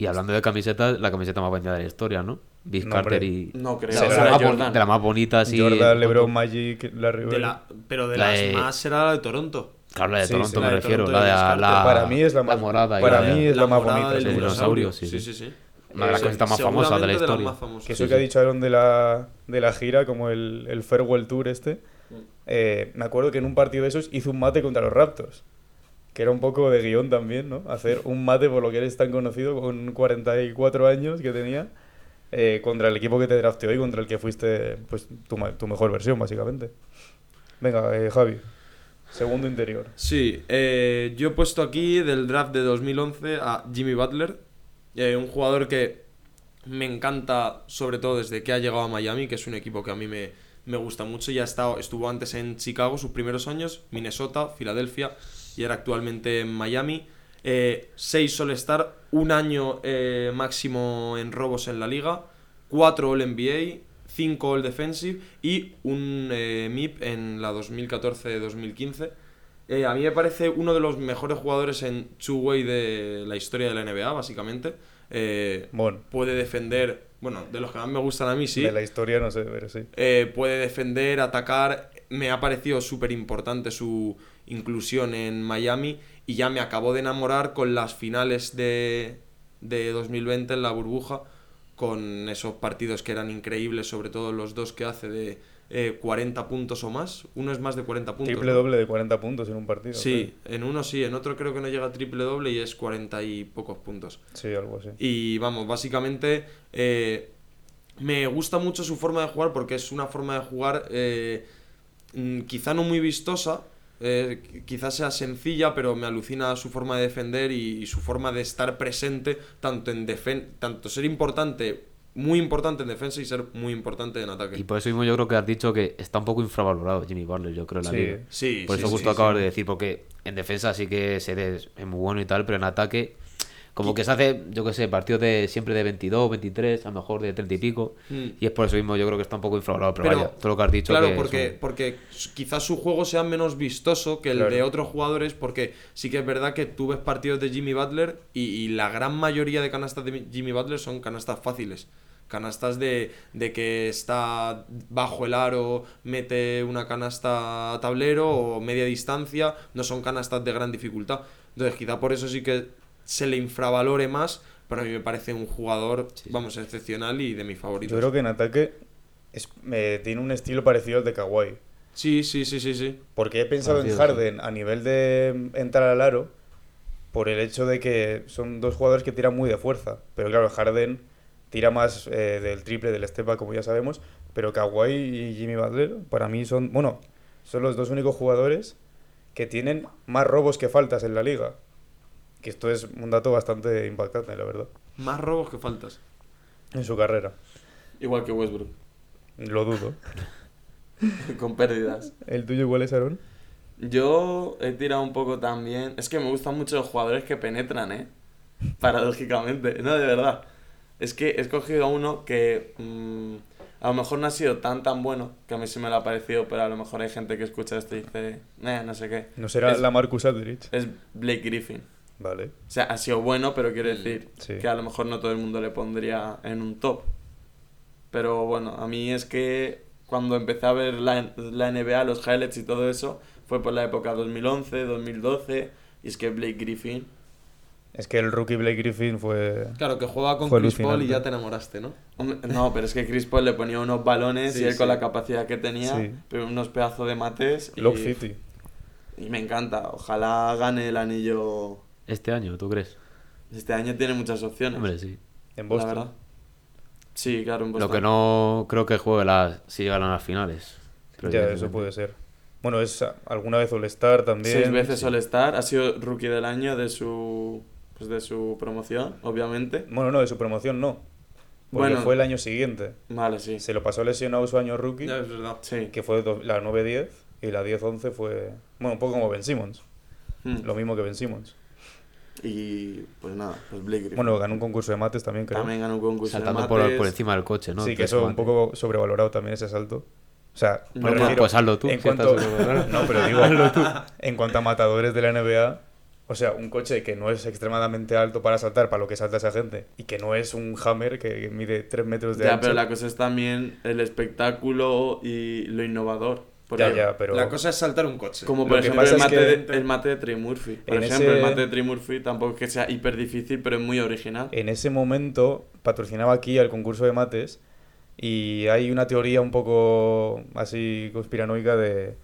S2: Y hablando de camisetas, la camiseta más vendida de la historia, ¿no? Vince
S1: No,
S2: Carter
S1: hombre.
S2: y.
S3: no creo.
S2: De,
S1: será
S2: la
S3: Era
S2: más de la bonita, sí.
S1: Jordan, LeBron, Magic, Larry
S4: De
S1: Bird.
S4: la, pero de
S2: La
S4: las
S2: de-
S4: más será la de Toronto.
S2: Claro, la de
S1: Sí,
S2: Toronto
S1: sí.
S2: me
S4: La de
S2: refiero.
S4: Toronto
S2: La de la, la-
S1: Para mí es la más-
S2: morada.
S1: para
S2: la de-
S1: mí es la más bonita, sí.
S2: dinosaurio,
S4: sí,
S2: sí,
S4: sí, sí.
S2: Una de las
S4: Eh,
S2: camisetas más famosas de la historia.
S1: Que eso
S2: Sí,
S1: que ha dicho Aaron de la, de la gira, como el, el Farewell Tour este, eh, me acuerdo que en un partido de esos hizo un mate contra los Raptors. Que era un poco de guion también, ¿no? Hacer un mate por lo que eres tan conocido con 44 años que tenía eh, contra el equipo que te drafteó y contra el que fuiste pues tu, tu mejor versión, básicamente. Venga, eh, Javi. Segundo interior.
S4: Sí, eh, yo he puesto aquí del draft de 2011 a Jimmy Butler, eh, un jugador que me encanta, sobre todo desde que ha llegado a Miami, que es un equipo que a mí me, me gusta mucho. Ya ha estuvo antes en Chicago sus primeros años, Minnesota, Filadelfia actualmente en Miami. Eh, seis All-Star, un año eh, máximo en robos en la liga, cuatro All-NBA, 5 All Defensive y un eh, MIP en la 2014-2015. Eh, a mí me parece uno de los mejores jugadores en two-way de la historia de la NBA, básicamente. Eh,
S1: Bueno,
S4: puede defender, bueno, de los que más me gustan a mí, sí.
S1: de la historia no sé, pero sí.
S4: Eh, puede defender, atacar. Me ha parecido súper importante su inclusión en Miami y ya me acabó de enamorar con las finales de, de 2020 en la burbuja, con esos partidos que eran increíbles, sobre todo los dos que hace de eh, 40 puntos o más. Uno es más de 40 puntos.
S1: Triple doble de 40 puntos en un partido.
S4: Sí, en uno sí, en otro creo que no llega a triple doble y es 40 y pocos puntos.
S1: Sí, algo así.
S4: Y vamos, básicamente eh, me gusta mucho su forma de jugar porque es una forma de jugar eh, mm, quizá no muy vistosa, eh, qu- quizá sea sencilla, pero me alucina su forma de defender y, y su forma de estar presente, tanto en defen tanto ser importante, muy importante en defensa y ser muy importante en ataque.
S2: Y por eso mismo yo creo que has dicho que está un poco infravalorado Jimmy Butler, yo creo, en la
S1: Sí.
S2: liga.
S4: Sí,
S2: Por
S4: sí,
S2: eso
S4: sí,
S2: justo
S4: sí,
S2: acabas
S4: sí.
S2: de decir, porque en defensa sí que se es muy bueno y tal, pero en ataque, como que se hace, yo qué sé, partidos de siempre de 22, 23, a lo mejor de 30 y pico.
S4: Mm.
S2: Y es por eso mismo yo creo que está un poco infravalorado. Pero,
S4: Pero,
S2: vaya, todo lo que has dicho.
S4: Claro,
S2: que
S4: porque,
S2: son-
S4: porque quizás su juego sea menos vistoso que el
S1: Claro.
S4: de otros jugadores, porque sí que es verdad que tú ves partidos de Jimmy Butler y, y la gran mayoría de canastas de Jimmy Butler son canastas fáciles. Canastas de, de que está bajo el aro, mete una canasta a tablero o media distancia, no son canastas de gran dificultad. Entonces, quizá por eso sí que se le infravalore más, pero a mí me parece un jugador, vamos, excepcional y de mis favoritos.
S1: Yo creo que en ataque es- me- tiene un estilo parecido al de Kawhi.
S4: Sí, sí, sí, sí, sí.
S1: Porque he pensado en
S2: sí.
S1: Harden a nivel de entrar al aro por el hecho de que son dos jugadores que tiran muy de fuerza. Pero claro, Harden tira más eh, del triple, del step back, como ya sabemos. Pero Kawhi y Jimmy Butler, para mí son, bueno, son los dos únicos jugadores que tienen más robos que faltas en la liga. Que esto es un dato bastante impactante, la verdad,
S4: Más robos que faltas.
S1: en su carrera.
S3: Igual que Westbrook,
S1: Lo dudo.
S3: con pérdidas.
S1: ¿El tuyo igual es, Aaron?
S3: Yo he tirado un poco también. Es que me gustan mucho los jugadores que penetran, ¿eh? Paradójicamente, no, de verdad. Es que he escogido a uno que mm, a lo mejor no ha sido tan tan bueno, que a mí sí me lo ha parecido, pero a lo mejor hay gente que escucha esto y dice, eh, no sé qué.
S1: ¿No será
S3: Es-
S1: la Marcus Aldridge?
S3: Es Blake Griffin.
S1: Vale.
S3: O sea, ha sido bueno, pero quiero decir
S1: Sí.
S3: que a lo mejor no todo el mundo le pondría en un top. Pero bueno, a mí es que cuando empecé a ver la, la NBA, los highlights y todo eso, fue por la época 2011, 2012, y es que Blake Griffin...
S1: Es que el rookie Blake Griffin fue...
S4: Claro, que juega con Chris Paul y ya te enamoraste, ¿no?
S3: Hombre, No, pero es que Chris Paul le ponía unos balones
S4: Sí,
S3: y él con la capacidad que tenía,
S1: Sí.
S3: pero unos pedazos de mates. Y,
S1: Lock City.
S3: y me encanta. Ojalá gane el anillo.
S2: Este año, ¿tú crees?
S3: Este año tiene muchas opciones.
S2: Hombre, sí.
S1: En
S3: la
S1: Boston.
S3: verdad. Sí, claro, en
S2: Lo
S3: Boston.
S2: que no creo que juegue las, si llegan a las finales.
S1: Ya, eso puede ser. Bueno, es ah, alguna vez All-Star también.
S3: Seis veces
S1: sí.
S3: All-Star, ha sido rookie del año de su pues de su promoción, obviamente.
S1: Bueno, no, de su promoción no. Porque
S3: Bueno.
S1: fue el año siguiente.
S3: Vale, sí.
S1: Se lo pasó lesionado su año rookie,
S4: Ya es verdad.
S3: Sí.
S1: que fue la 9-10, y la 10-11 fue... Bueno, un poco como Ben Simmons.
S3: Hmm.
S1: Lo mismo que Ben Simmons.
S3: Y pues nada, pues Blake Griffin.
S1: Bueno, ganó un concurso de mates también, creo.
S3: también ganó un concurso
S2: Saltando
S3: de
S2: por,
S3: mates.
S2: por encima del coche, ¿no?
S1: sí, que eso un
S2: mates.
S1: poco sobrevalorado también ese salto. O sea, refiero,
S2: pues hazlo tú,
S1: En
S2: si
S1: cuanto, no, pero digo, en cuanto a matadores de la NBA, o sea, un coche que no es extremadamente alto para saltar, para lo que salta esa gente, y que no es un Hammer que mide 3 metros de
S3: Ya,
S1: ancho.
S3: pero la cosa es también el espectáculo y lo innovador. Porque
S1: Ya, ya, pero...
S4: La cosa es saltar un coche.
S3: Como por ejemplo el
S1: es
S3: mate,
S1: que-
S3: de, el mate de Trey Murphy. Por
S1: En
S3: ejemplo, el mate de Trey Murphy tampoco es que sea hiper difícil, pero es muy original.
S1: En ese momento patrocinaba aquí al concurso de mates y hay una teoría un poco así conspiranoica de,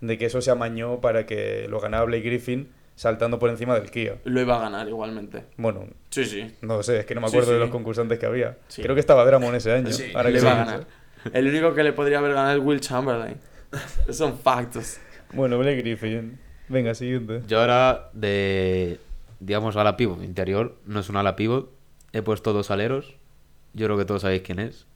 S1: de que eso se amañó para que lo ganara Blake Griffin saltando por encima del Kia.
S3: Lo iba a ganar igualmente.
S1: Bueno,
S3: Sí, sí.
S1: no sé, es que no me
S3: Sí,
S1: acuerdo de los concursantes que había.
S3: Sí.
S1: Creo que estaba Dramon ese año.
S4: Sí,
S1: ahora
S3: le
S1: que
S3: va a
S1: lo
S3: ganar.
S1: pienso.
S3: El único que le podría haber ganado es Will Chamberlain. Son factos.
S1: Bueno, Blake Griffin. Venga, siguiente.
S2: Yo ahora de, digamos, ala pivot interior, no es un ala pivot, he puesto dos aleros, yo creo que todos sabéis quién es.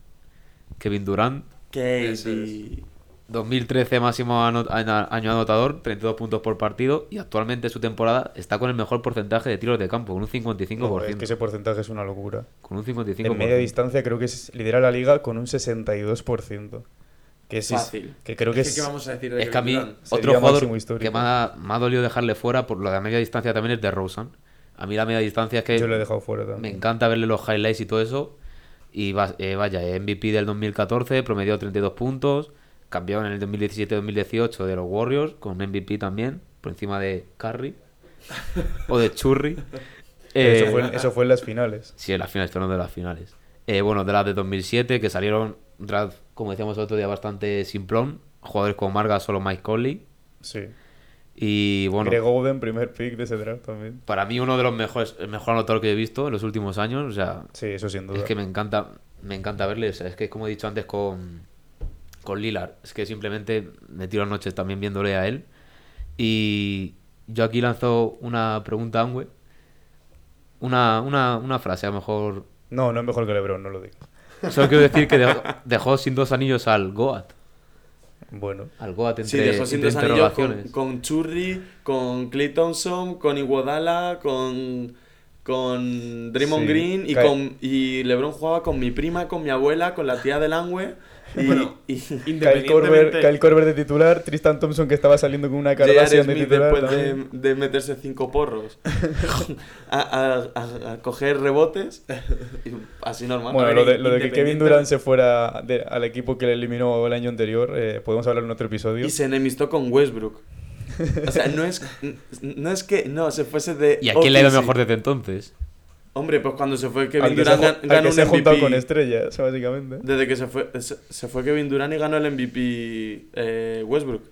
S2: Kevin Durant,
S3: KD.
S2: 2013 máximo año año anotador, 32 puntos por partido y actualmente su temporada está con el mejor porcentaje de tiros de campo, con un 55%.
S1: No, es que ese porcentaje es una locura.
S2: Con un 55%.
S1: En media distancia creo que es, lidera la liga con un 62%. Que es,
S3: Fácil.
S1: Que creo que
S4: ¿Qué,
S1: es...
S4: qué vamos a decir de
S2: Es que a mí, otro jugador
S1: histórico.
S2: que me ha, me ha dolido dejarle fuera por lo de media distancia también es de Rosen. A mí la media distancia es que
S1: Yo lo he dejado fuera también.
S2: me encanta verle los highlights y todo eso. Y va- eh, vaya, MVP del 2014, promedió 32 puntos. Campeón en el 2017-2018 de los Warriors, con MVP también, por encima de Curry o de Churri.
S1: eso,
S2: Eh,
S1: fue, eso fue en las finales.
S2: Sí, en las finales, no de las finales. Eh, bueno, de las de 2007, que salieron draft, como decíamos el otro día, bastante simplón. Jugadores como Marga, solo Mike Conley.
S1: Sí.
S2: Y bueno,
S1: Greg Oden, primer pick de ese draft también.
S2: para mí uno de los mejores, el mejor anotador que he visto en los últimos años. O sea,
S1: Sí, eso sin duda.
S2: es que me encanta, me encanta verle. O sea, es que como he dicho antes con, con Lillard, es que simplemente me tiro noches también viéndole a él. Y yo aquí lanzo una pregunta a Angüe. Una, una, una frase, a lo mejor.
S1: No, no es mejor que LeBron, no lo digas.
S2: Solo quiero decir que dejó, dejó sin dos anillos al Goat.
S1: Bueno.
S2: Al Goat entre,
S3: Sí, dejó sin
S2: entre
S3: dos anillos con, Churri, con Clay Thompson, con Iguodala, con, con Draymond
S1: Sí,
S3: Green y, con, y LeBron jugaba con mi prima, con mi abuela, con la tía del Angüe. Y,
S4: Bueno,
S3: y
S1: Kyle. Corber, Kyle Corber de titular, Tristan Thompson que estaba saliendo con una. Kardashian de titular.
S3: después de, meterse cinco porros a, a- a- a coger rebotes. y así normal.
S1: Bueno,
S4: ver,
S1: lo de, lo de que Kevin Durant se fuera de- al equipo que le eliminó el año anterior, eh, podemos hablar en otro episodio.
S3: Y se enemistó con Westbrook. O sea, no es, no es que no se fuese de.
S2: ¿Y a quién le ha ido mejor desde entonces?
S3: Hombre, pues cuando se fue Kevin
S1: se
S3: Durant
S1: al
S3: ganó
S1: que
S3: un
S1: se ha juntado
S3: MVP.
S1: con estrellas, básicamente.
S3: Desde que se fue, se, se fue Kevin Durant y ganó el MVP eh, Westbrook.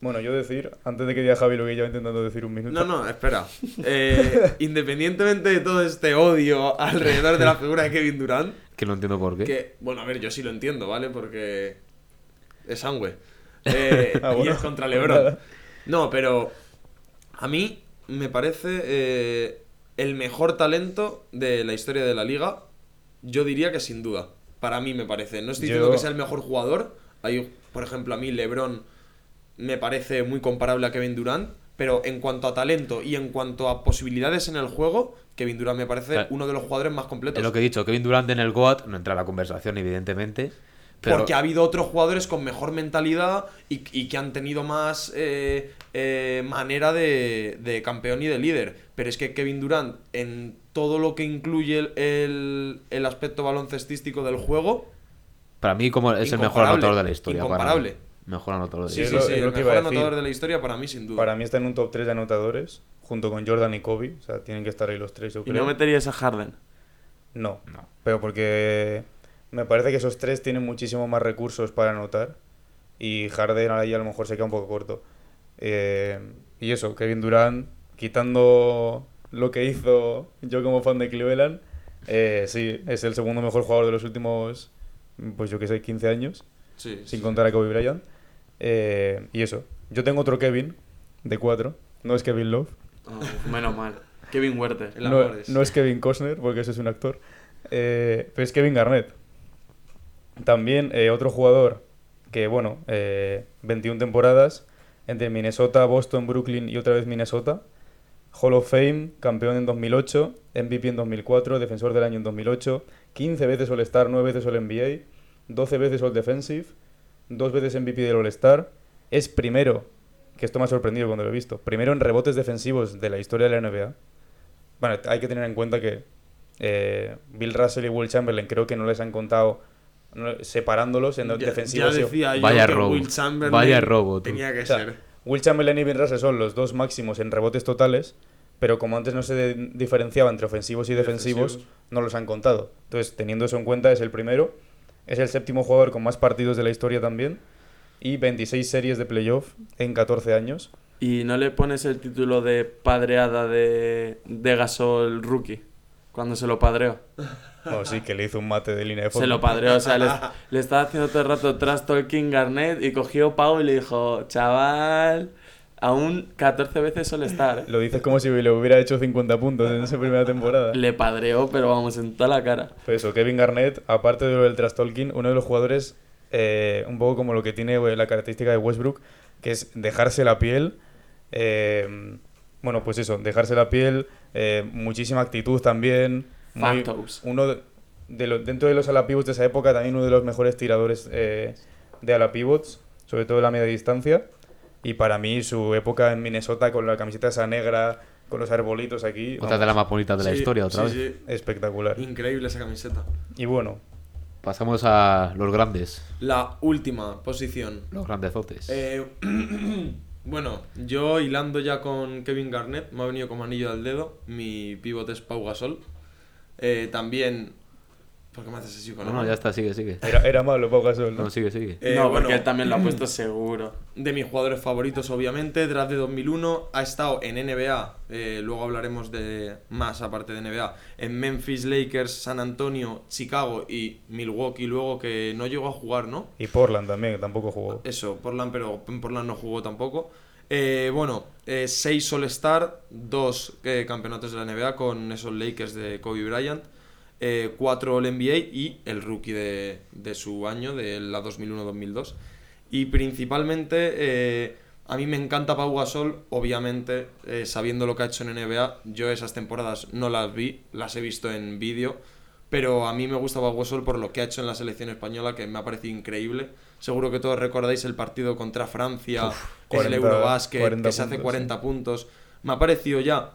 S1: Bueno, yo decir, antes de que diga Javi lo que lleva intentando decir un minuto.
S4: No, no, espera. Eh, independientemente de todo este odio alrededor de la figura de Kevin Durant,
S2: Que no entiendo por qué.
S4: que, bueno, a ver, yo sí lo entiendo, ¿vale? Porque es sangüe. Eh,
S1: Ah, bueno.
S4: Y es contra LeBron. No, pero a mí me parece eh, el mejor talento de la historia de la liga. Yo diría que sin duda. Para mí me parece. No estoy diciendo que sea el mejor jugador. Hay, por ejemplo, a mí LeBron me parece muy comparable a Kevin Durant. Pero en cuanto a talento y en cuanto a posibilidades en el juego, Kevin Durant me parece
S2: Claro.
S4: uno de los jugadores más completos.
S2: Es lo que he dicho, Kevin Durant en el Goat no entra a la conversación, evidentemente. Pero
S4: Porque ha habido otros jugadores con mejor mentalidad y, y que han tenido más eh, eh, manera de, de campeón y de líder. Pero es que Kevin Durant, en todo lo que incluye el, el- el aspecto baloncestístico del juego,
S2: para mí como es el mejor anotador de la historia. para
S4: incomparable.
S2: Mejor anotador de la
S4: sí, sí, el
S1: iba
S4: mejor anotador de la historia para mí, sin duda.
S1: Para mí está en un top 3 de anotadores, junto con Jordan y Kobe. O sea, tienen que estar ahí los tres, yo
S3: Y no meterías a Harden.
S1: No,
S2: No.
S1: pero porque me parece que esos tres tienen muchísimo más recursos para anotar y Harden ahí a lo mejor se queda un poco corto. Eh, y eso, Kevin Durant, quitando lo que hizo yo como fan de Cleveland, eh, sí, es el segundo mejor jugador de los últimos, pues yo que sé, 15 años,
S4: Sí,
S1: sin
S4: sí.
S1: contar a Kobe Bryant. Eh, y eso, yo tengo otro Kevin de 4, no es Kevin Love.
S3: Oh, menos mal. Kevin Huerta.
S4: El
S1: No,
S4: amor es-
S1: no es Kevin Costner, porque ese es un actor. eh, pero es Kevin Garnett. También otro jugador que, bueno, eh, 21 temporadas entre Minnesota, Boston, Brooklyn y otra vez Minnesota. Hall of Fame, campeón en 2008, MVP en 2004, defensor del año en 2008, 15 veces All-Star, 9 veces All-NBA, 12 veces All-Defensive, dos veces MVP del All-Star, es primero, que esto me ha sorprendido cuando lo he visto, primero en rebotes defensivos de la historia de la NBA. Bueno, hay que tener en cuenta que eh, Bill Russell y Will Chamberlain creo que no les han contado separándolos en
S4: Ya-
S1: defensivos.
S4: Ya
S1: y-
S4: decía yo
S2: Vaya
S4: que
S2: robo.
S4: Will Chamberlain
S2: Vaya robo, tú.
S4: tenía que
S1: O sea,
S4: ser.
S1: Will Chamberlain y Bill Russell son los dos máximos en rebotes totales, pero como antes no se de- diferenciaba entre ofensivos y defensivos,
S4: Defensivos.
S1: no los han contado. Entonces, teniendo eso en cuenta, es el primero. Es el séptimo jugador con más partidos de la historia también. Y 26 series de playoff en 14 años.
S3: Y no le pones el título de padreada de, de Gasol rookie cuando se lo padreó.
S1: Oh, sí, que le hizo un mate de línea de
S3: Se
S1: fondo.
S3: lo padreó, o sea, le, le estaba haciendo todo el rato trash talking Garnett y cogió Pau y le dijo, chaval, aún 14 veces suele estar. ¿eh".
S1: Lo dices como si le hubiera hecho 50 puntos en esa primera temporada.
S3: Le padreó, pero vamos, en toda la cara.
S1: Pues eso, Kevin Garnett, aparte de lo del trash talking, uno de los jugadores, eh, un poco como lo que tiene eh, la característica de Westbrook, que es dejarse la piel. eh, bueno, pues eso, dejarse la piel, eh, muchísima actitud también. muy- uno de, de los- dentro de los ala pivots de esa época, también uno de los mejores tiradores eh, de ala pivots, sobre todo de la media distancia. Y para mí, su época en Minnesota con la camiseta esa negra, con los arbolitos aquí,
S2: Otra de las
S1: vamos,
S2: más bonitas de la
S4: Sí,
S2: historia, otra
S4: sí,
S2: vez.
S4: sí.
S1: espectacular.
S4: Increíble esa camiseta.
S1: Y bueno,
S2: Pasamos a los grandes.
S4: La última posición.
S2: Los grandezotes.
S4: Eh, bueno, yo hilando ya con Kevin Garnett, me ha venido como anillo al dedo. Mi pivot es Pau Gasol. Eh, también. ¿Por qué me haces así con
S2: no,
S4: la
S2: no,
S4: mano?
S2: ya está, sigue, sigue.
S1: era, era malo Pau Gasol, ¿no?
S2: No, sigue, sigue.
S4: Eh,
S3: no,
S4: bueno,
S3: porque él también lo ha puesto seguro.
S4: de mis jugadores favoritos, obviamente. Draft de 2001. Ha estado en NBA. eh, luego hablaremos de más aparte de NBA. En Memphis, Lakers, San Antonio, Chicago y Milwaukee. Luego que no llegó a jugar, ¿no?
S1: Y Portland también, que tampoco jugó.
S4: Eso, Portland, pero en Portland no jugó tampoco. Eh, bueno, 6 All-Star, 2 campeonatos de la NBA con esos Lakers de Kobe Bryant, 4 All-NBA y el rookie de, de su año, de la 2001-2002. Y principalmente, eh, a mí me encanta Pau Gasol, obviamente, eh, sabiendo lo que ha hecho en NBA. Yo esas temporadas no las vi, las he visto en vídeo. Pero a mí me gusta Pau Gasol por lo que ha hecho en la selección española, que me ha parecido increíble. Seguro que todos recordáis el partido contra Francia, en
S1: 40
S4: el Eurobasket,
S1: 40
S4: que se hace
S1: puntos,
S4: 40 puntos. Me ha parecido ya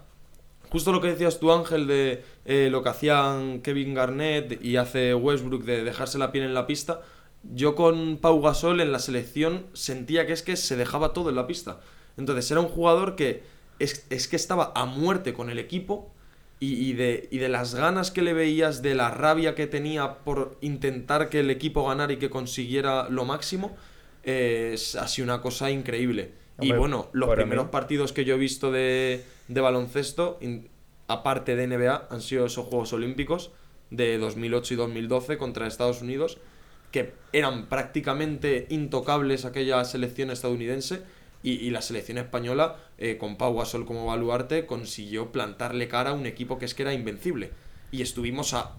S4: Justo lo que decías tú, Ángel, de eh, lo que hacían Kevin Garnett y hace Westbrook de dejarse la piel en la pista. Yo con Pau Gasol en la selección sentía que es que se dejaba todo en la pista. Entonces era un jugador que es, es que estaba a muerte con el equipo y, de, y de las ganas que le veías, de la rabia que tenía por intentar que el equipo ganara y que consiguiera lo máximo, eh, es así una cosa increíble. Y bueno, los primeros
S1: mí-
S4: partidos que yo he visto de, de baloncesto, in- aparte de NBA, han sido esos Juegos Olímpicos de 2008 y 2012 contra Estados Unidos, que eran prácticamente intocables aquella selección estadounidense y, y la selección española, eh, con Pau Gasol como baluarte, consiguió plantarle cara a un equipo que es que era invencible. Y estuvimos a,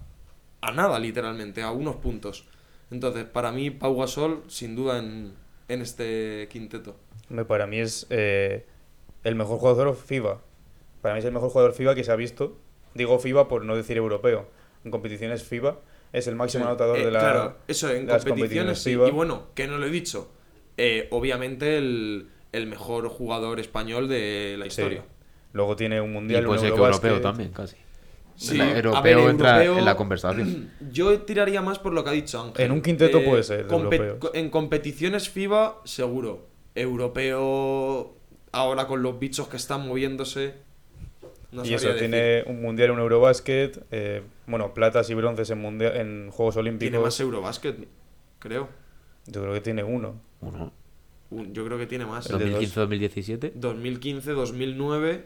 S4: a nada, literalmente, a unos puntos. Entonces, para mí, Pau Gasol, sin duda, en, en este quinteto.
S1: Hombre, Para mí es eh, el mejor jugador FIBA. Para mí es el mejor jugador FIBA que se ha visto. Digo FIBA por no decir europeo. En competiciones FIBA es el máximo anotador
S4: Eh,
S1: de la.
S4: Claro, eso en
S1: las
S4: competiciones sí.
S1: FIBA.
S4: Y bueno, que no lo he dicho. eh, obviamente el, el mejor jugador español de la
S1: Sí.
S4: historia.
S1: Luego tiene un
S2: Y
S1: mundial.
S2: puede
S1: un
S2: ser que europeo también, casi.
S4: Sí,
S2: La- europeo
S4: ver,
S2: entra
S4: europeo-
S2: en la conversación.
S4: Yo tiraría más por lo que ha dicho Ángel.
S1: En un quinteto puede ser,
S4: compe-
S1: europeos.
S4: En competiciones FIBA, seguro. Europeo, ahora con los bichos que están moviéndose. No
S1: y eso,
S4: decir.
S1: tiene un mundial, un Eurobasket. eh, bueno, platas y bronces en, mundial, en Juegos Olímpicos.
S4: Tiene más Eurobasket, creo.
S1: Yo creo que tiene uno.
S2: Uno.
S4: Un- Yo creo que tiene más.
S1: El de dos.
S2: 2015-2017.
S4: 2015, 2009,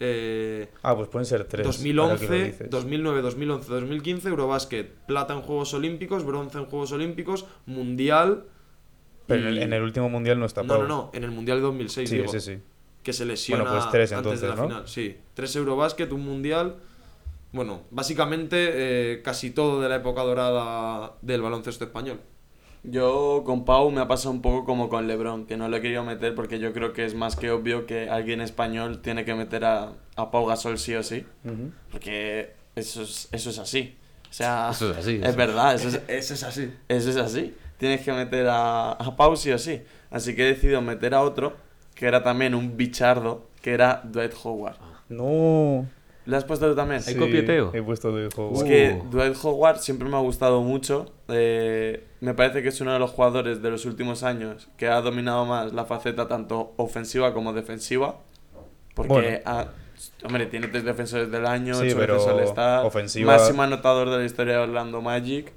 S4: eh,
S1: Ah, pues pueden ser tres. ahora que lo
S4: 2011,
S1: dices.
S4: 2009, 2011, 2015, Eurobasket, plata en Juegos Olímpicos, bronce en Juegos Olímpicos, Mundial.
S1: Pero en el,
S4: y-
S1: en el último mundial no está
S4: No,
S1: Pau.
S4: no, no, en el Mundial de 2006,
S1: Sí,
S4: digo,
S1: sí, sí.
S4: que se lesiona
S1: Bueno, pues tres,
S4: antes de la
S1: entonces, ¿no?
S4: final. Sí, tres Eurobasket, un Mundial. Bueno, básicamente eh, casi todo de la época dorada del baloncesto español.
S3: Yo con Pau me ha pasado un poco como con Lebron, que no lo he querido meter porque yo creo que es más que obvio que alguien español tiene que meter a, a Pau Gasol sí o sí,
S1: Ujú.
S3: porque eso es, eso es así. O sea,
S2: Eso es así,
S3: Es
S2: eso.
S3: verdad, eso es,
S4: Eso es así.
S3: eso es así. Tienes que meter a, a Pau sí o sí. Así que he decidido meter a otro, que era también un bichardo, que era Dwight Howard.
S1: No.
S3: ¿Le has puesto tú también?
S2: ¿Hay copieteo?
S1: He puesto de juego.
S3: Es
S2: Uh.
S3: que Dwight Howard siempre me ha gustado mucho. eh, me parece que es uno de los jugadores de los últimos años que ha dominado más la faceta tanto ofensiva como defensiva. Porque,
S1: Bueno.
S3: ha- hombre, tiene tres defensores del año,
S1: Sí,
S3: ocho veces All-Star,
S1: ofensiva-
S3: máximo anotador de la historia de Orlando Magic,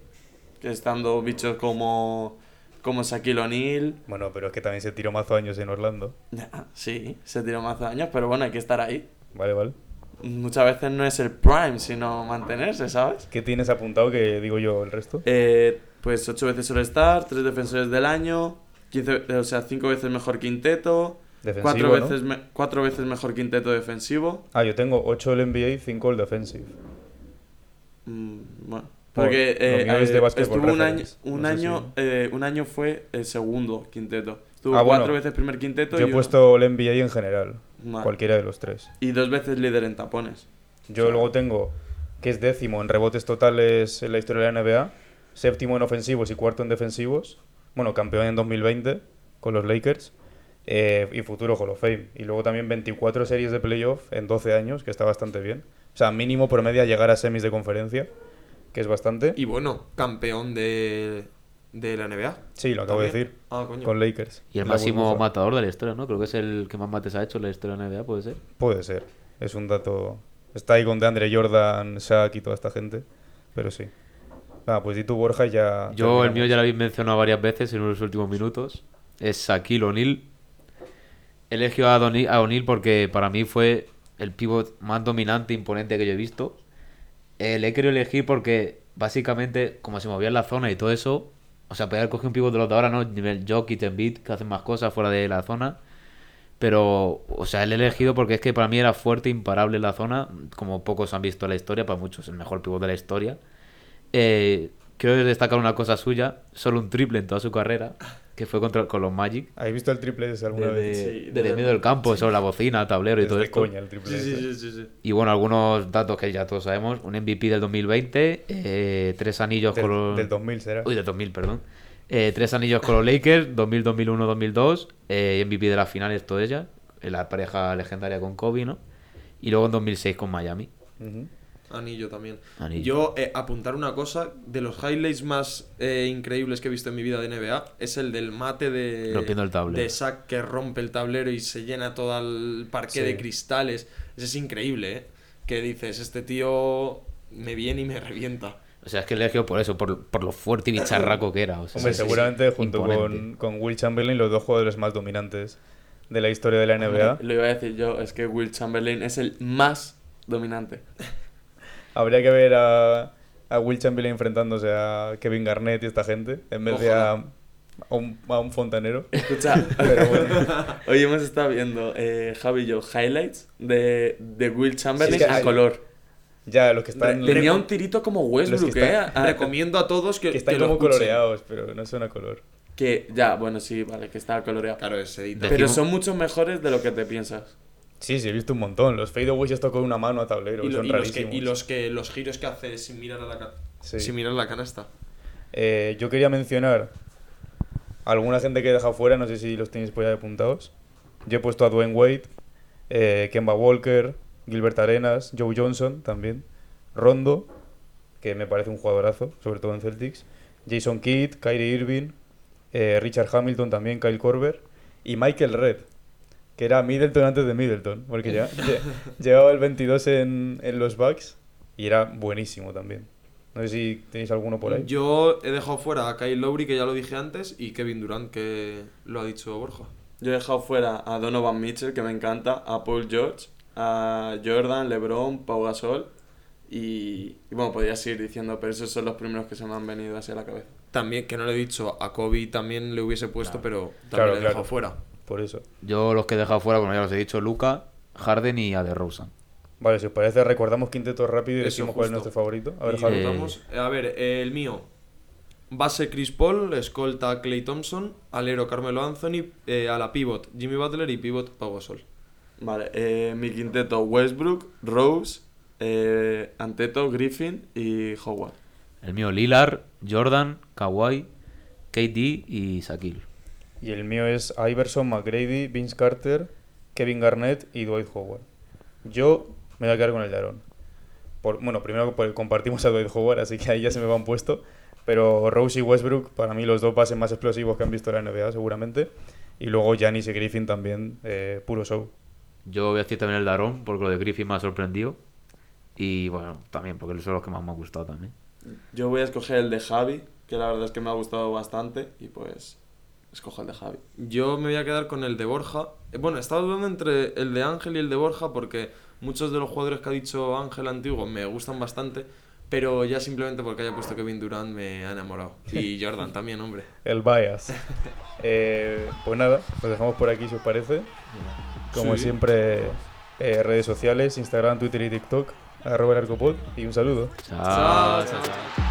S3: que estando bichos como, como Shaquille O'Neal.
S1: Bueno, pero es que también se tiró mazo años en Orlando.
S3: Ya, Sí, se tiró más años, pero bueno, hay que estar ahí.
S1: Vale, vale.
S3: Muchas veces no es el prime, sino mantenerse, ¿sabes?
S1: ¿Qué tienes apuntado que digo yo el resto?
S3: Eh, pues 8 veces All-Star, 3 defensores del año, 15, o sea, 5 veces mejor quinteto,
S1: Defensivo,
S3: 4
S1: ¿no?
S3: veces, me- cuatro veces mejor quinteto defensivo.
S1: Ah, yo tengo 8 el NBA y 5 el defensive.
S3: Mm, bueno, porque eh, eh, estuvo un año, un,
S1: no
S3: año
S1: si-
S3: eh, un año fue el segundo quinteto. Estuvo
S1: Ah,
S3: 4
S1: bueno.
S3: veces primer quinteto
S1: Yo he puesto el NBA en general.
S3: Vale.
S1: Cualquiera de los tres.
S3: y dos veces líder en tapones.
S1: Yo luego tengo que es décimo en rebotes totales en la historia de la NBA, séptimo en ofensivos y cuarto en defensivos. Bueno, campeón en 2020 con los Lakers eh, y futuro Hall of Fame. Y luego también 24 series de playoff en 12 años, que está bastante bien. O sea, mínimo promedio a llegar a semis de conferencia, que es bastante.
S4: Y bueno, campeón de, de la NBA.
S1: Sí, lo acabo de decir.
S4: Ah, coño.
S1: Con Lakers.
S2: Y el
S1: La
S2: máximo
S1: burbuja.
S2: matador de la historia, ¿no? Creo que es el que más mates ha hecho en la historia de la NBA, puede ser.
S1: Puede ser. Es un dato. Está ahí con DeAndre Jordan, Shaq y toda esta gente. Pero sí. Ah, pues di tu Borja y ya.
S2: Yo, el mío ya lo habéis mencionado varias veces en los últimos minutos. Es Shaquille O'Neal. Elegio a O'Neal a O'Neal porque para mí fue el pivot más dominante e imponente que yo he visto. Eh, le he querido elegir porque básicamente, como se movía en la zona y todo eso, o sea, podía cogido un pivot de los de ahora, ¿no? Nivel Jokic, Embiid, que hacen más cosas fuera de la zona. Pero, o sea, él he elegido porque es que para mí era fuerte, imparable en la zona, como pocos han visto en la historia, para muchos el mejor pivot de la historia. Eh, quiero destacar una cosa suya, solo un triple en toda su carrera, que fue contra, con los Magic.
S1: ¿Habéis visto el triple ese alguna
S2: Desde,
S1: vez?
S3: Sí,
S2: desde
S3: desde-
S2: medio del campo, sobre la bocina, tablero y todo esto.
S1: coña el triple
S3: Sí, sí, sí, sí, sí.
S2: Y bueno, algunos datos que ya todos sabemos. Un MVP del 2020, eh, tres anillos
S1: Del,
S2: con los...
S1: del 2000 será.
S2: Uy, del 2000, perdón. Eh, tres anillos con los Lakers, 2000, 2001, 2002. Eh, MVP de las finales, todo ella. En la pareja legendaria con Kobe, ¿no? Y luego en 2006 con Miami.
S1: Ujú.
S4: Anillo también.
S2: Anillo.
S4: Yo, eh, apuntar una cosa, de los highlights más eh, increíbles que he visto en mi vida de NBA, es el del mate de...
S2: Rompiendo el tablero.
S4: De Shaq que rompe el tablero y se llena todo el parque
S1: Sí.
S4: de cristales. Ese es increíble, ¿eh? Que dices, este tío me viene y me revienta.
S2: O sea, es que elegio por eso, por, por lo fuerte y bicharraco que era. o sea,
S1: Hombre,
S2: sí, sí,
S1: seguramente junto
S2: imponente.
S1: con, con Will Chamberlain los dos jugadores más dominantes de la historia de la NBA.
S3: Lo iba a decir yo, es que Will Chamberlain es el más dominante.
S1: Habría que ver a, a Will Chamberlain enfrentándose a Kevin Garnett y esta gente en vez de a, a un, a un fontanero.
S3: Escucha,
S1: Pero bueno.
S3: hoy hemos estado viendo, eh, Javi y yo, highlights de, de Will Chamberlain
S1: Sí, es que
S3: a
S1: hay-
S3: color.
S1: Ya, los que están,
S3: Tenía un tirito como Westbrook,
S1: están-
S3: ¿eh? A-
S4: Recomiendo a todos que,
S1: que están
S4: que
S1: como coloreados, pero no son a color.
S3: Que ya, bueno, sí, vale, que estaba coloreado.
S4: Claro, es edita.
S3: Pero son mucho mejores de lo que te piensas.
S1: Sí, sí, he visto un montón. Los fadeaways estos con una mano a tablero,
S4: Y, lo-
S1: son
S4: y los que, y los que los giros que hace sin mirar a la,
S1: Sí.
S4: sin mirar la canasta.
S1: Eh, yo quería mencionar alguna gente que he dejado fuera, no sé si los tenéis por ahí apuntados. Yo he puesto a Dwayne Wade, eh, Kemba Walker, Gilbert Arenas, Joe Johnson también, Rondo, que me parece un jugadorazo, sobre todo en Celtics, Jason Kidd, Kyrie Irving, eh, Richard Hamilton también, Kyle Korver y Michael Red, que era Middleton antes de Middleton, porque ya lle- llevaba el 22 en, en los Bucks y era buenísimo también. No sé si tenéis alguno por ahí.
S4: Yo he dejado fuera a Kyle Lowry, que ya lo dije antes, y Kevin Durant, que lo ha dicho Borja.
S3: Yo he dejado fuera a Donovan Mitchell, que me encanta, a Paul George, a Jordan, LeBron, Pau Gasol y, y bueno, podría seguir diciendo, pero esos son los primeros que se me han venido así a la cabeza.
S4: También, que no le he dicho, a Kobe también le hubiese puesto, pero también
S1: Claro,
S4: le he dejado
S1: claro.
S4: fuera.
S1: Por eso.
S2: Yo los que he dejado fuera, bueno, ya los he dicho, Luca, Harden y a DeRozan.
S1: Vale, si os parece, recordamos quinteto rápido y
S4: Eso,
S1: decimos cuál es nuestro favorito. A ver.
S2: Eh,
S4: vamos- a ver, eh, el mío. Base Chris Paul, escolta Clay Thompson, alero Carmelo Anthony, eh, a la pivot Jimmy Butler y pivot Pau Gasol.
S3: Vale, eh, mi quinteto Westbrook, Rose, eh, Anteto, Griffin y Howard.
S2: El mío, Lillard, Jordan, Kawhi, KD y Shaquille.
S1: Y el mío es Iverson, McGrady, Vince Carter, Kevin Garnett y Dwight Howard. Yo me voy a quedar con el de Aaron. Por, bueno, primero compartimos a Dwight Howard, así que ahí ya se me van puesto. Pero Rose y Westbrook, para mí los dos bases más explosivos que han visto la NBA seguramente. Y luego Giannis y Griffin también, eh, puro show.
S5: Yo voy a decir también el de Aaron, porque lo de Griffin me ha sorprendido. Y bueno, también, porque son los que más me han gustado también.
S3: Yo voy a escoger el de Javi, que la verdad es que me ha gustado bastante. Y pues, escojo el de Javi.
S4: Yo me voy a quedar con el de Borja. Eh, Bueno, estaba dudando entre el de Ángel y el de Borja porque muchos de los jugadores que ha dicho Ángel antiguo me gustan bastante, pero ya simplemente porque haya puesto Kevin Durant me ha enamorado. Y Jordan también, hombre.
S1: El bias. Eh, pues nada, lo dejamos por aquí si os parece. Como
S4: Sí.
S1: siempre, eh, redes sociales, Instagram, Twitter y TikTok, arroba el arcopod y un saludo.
S2: Chao.
S4: chao, chao.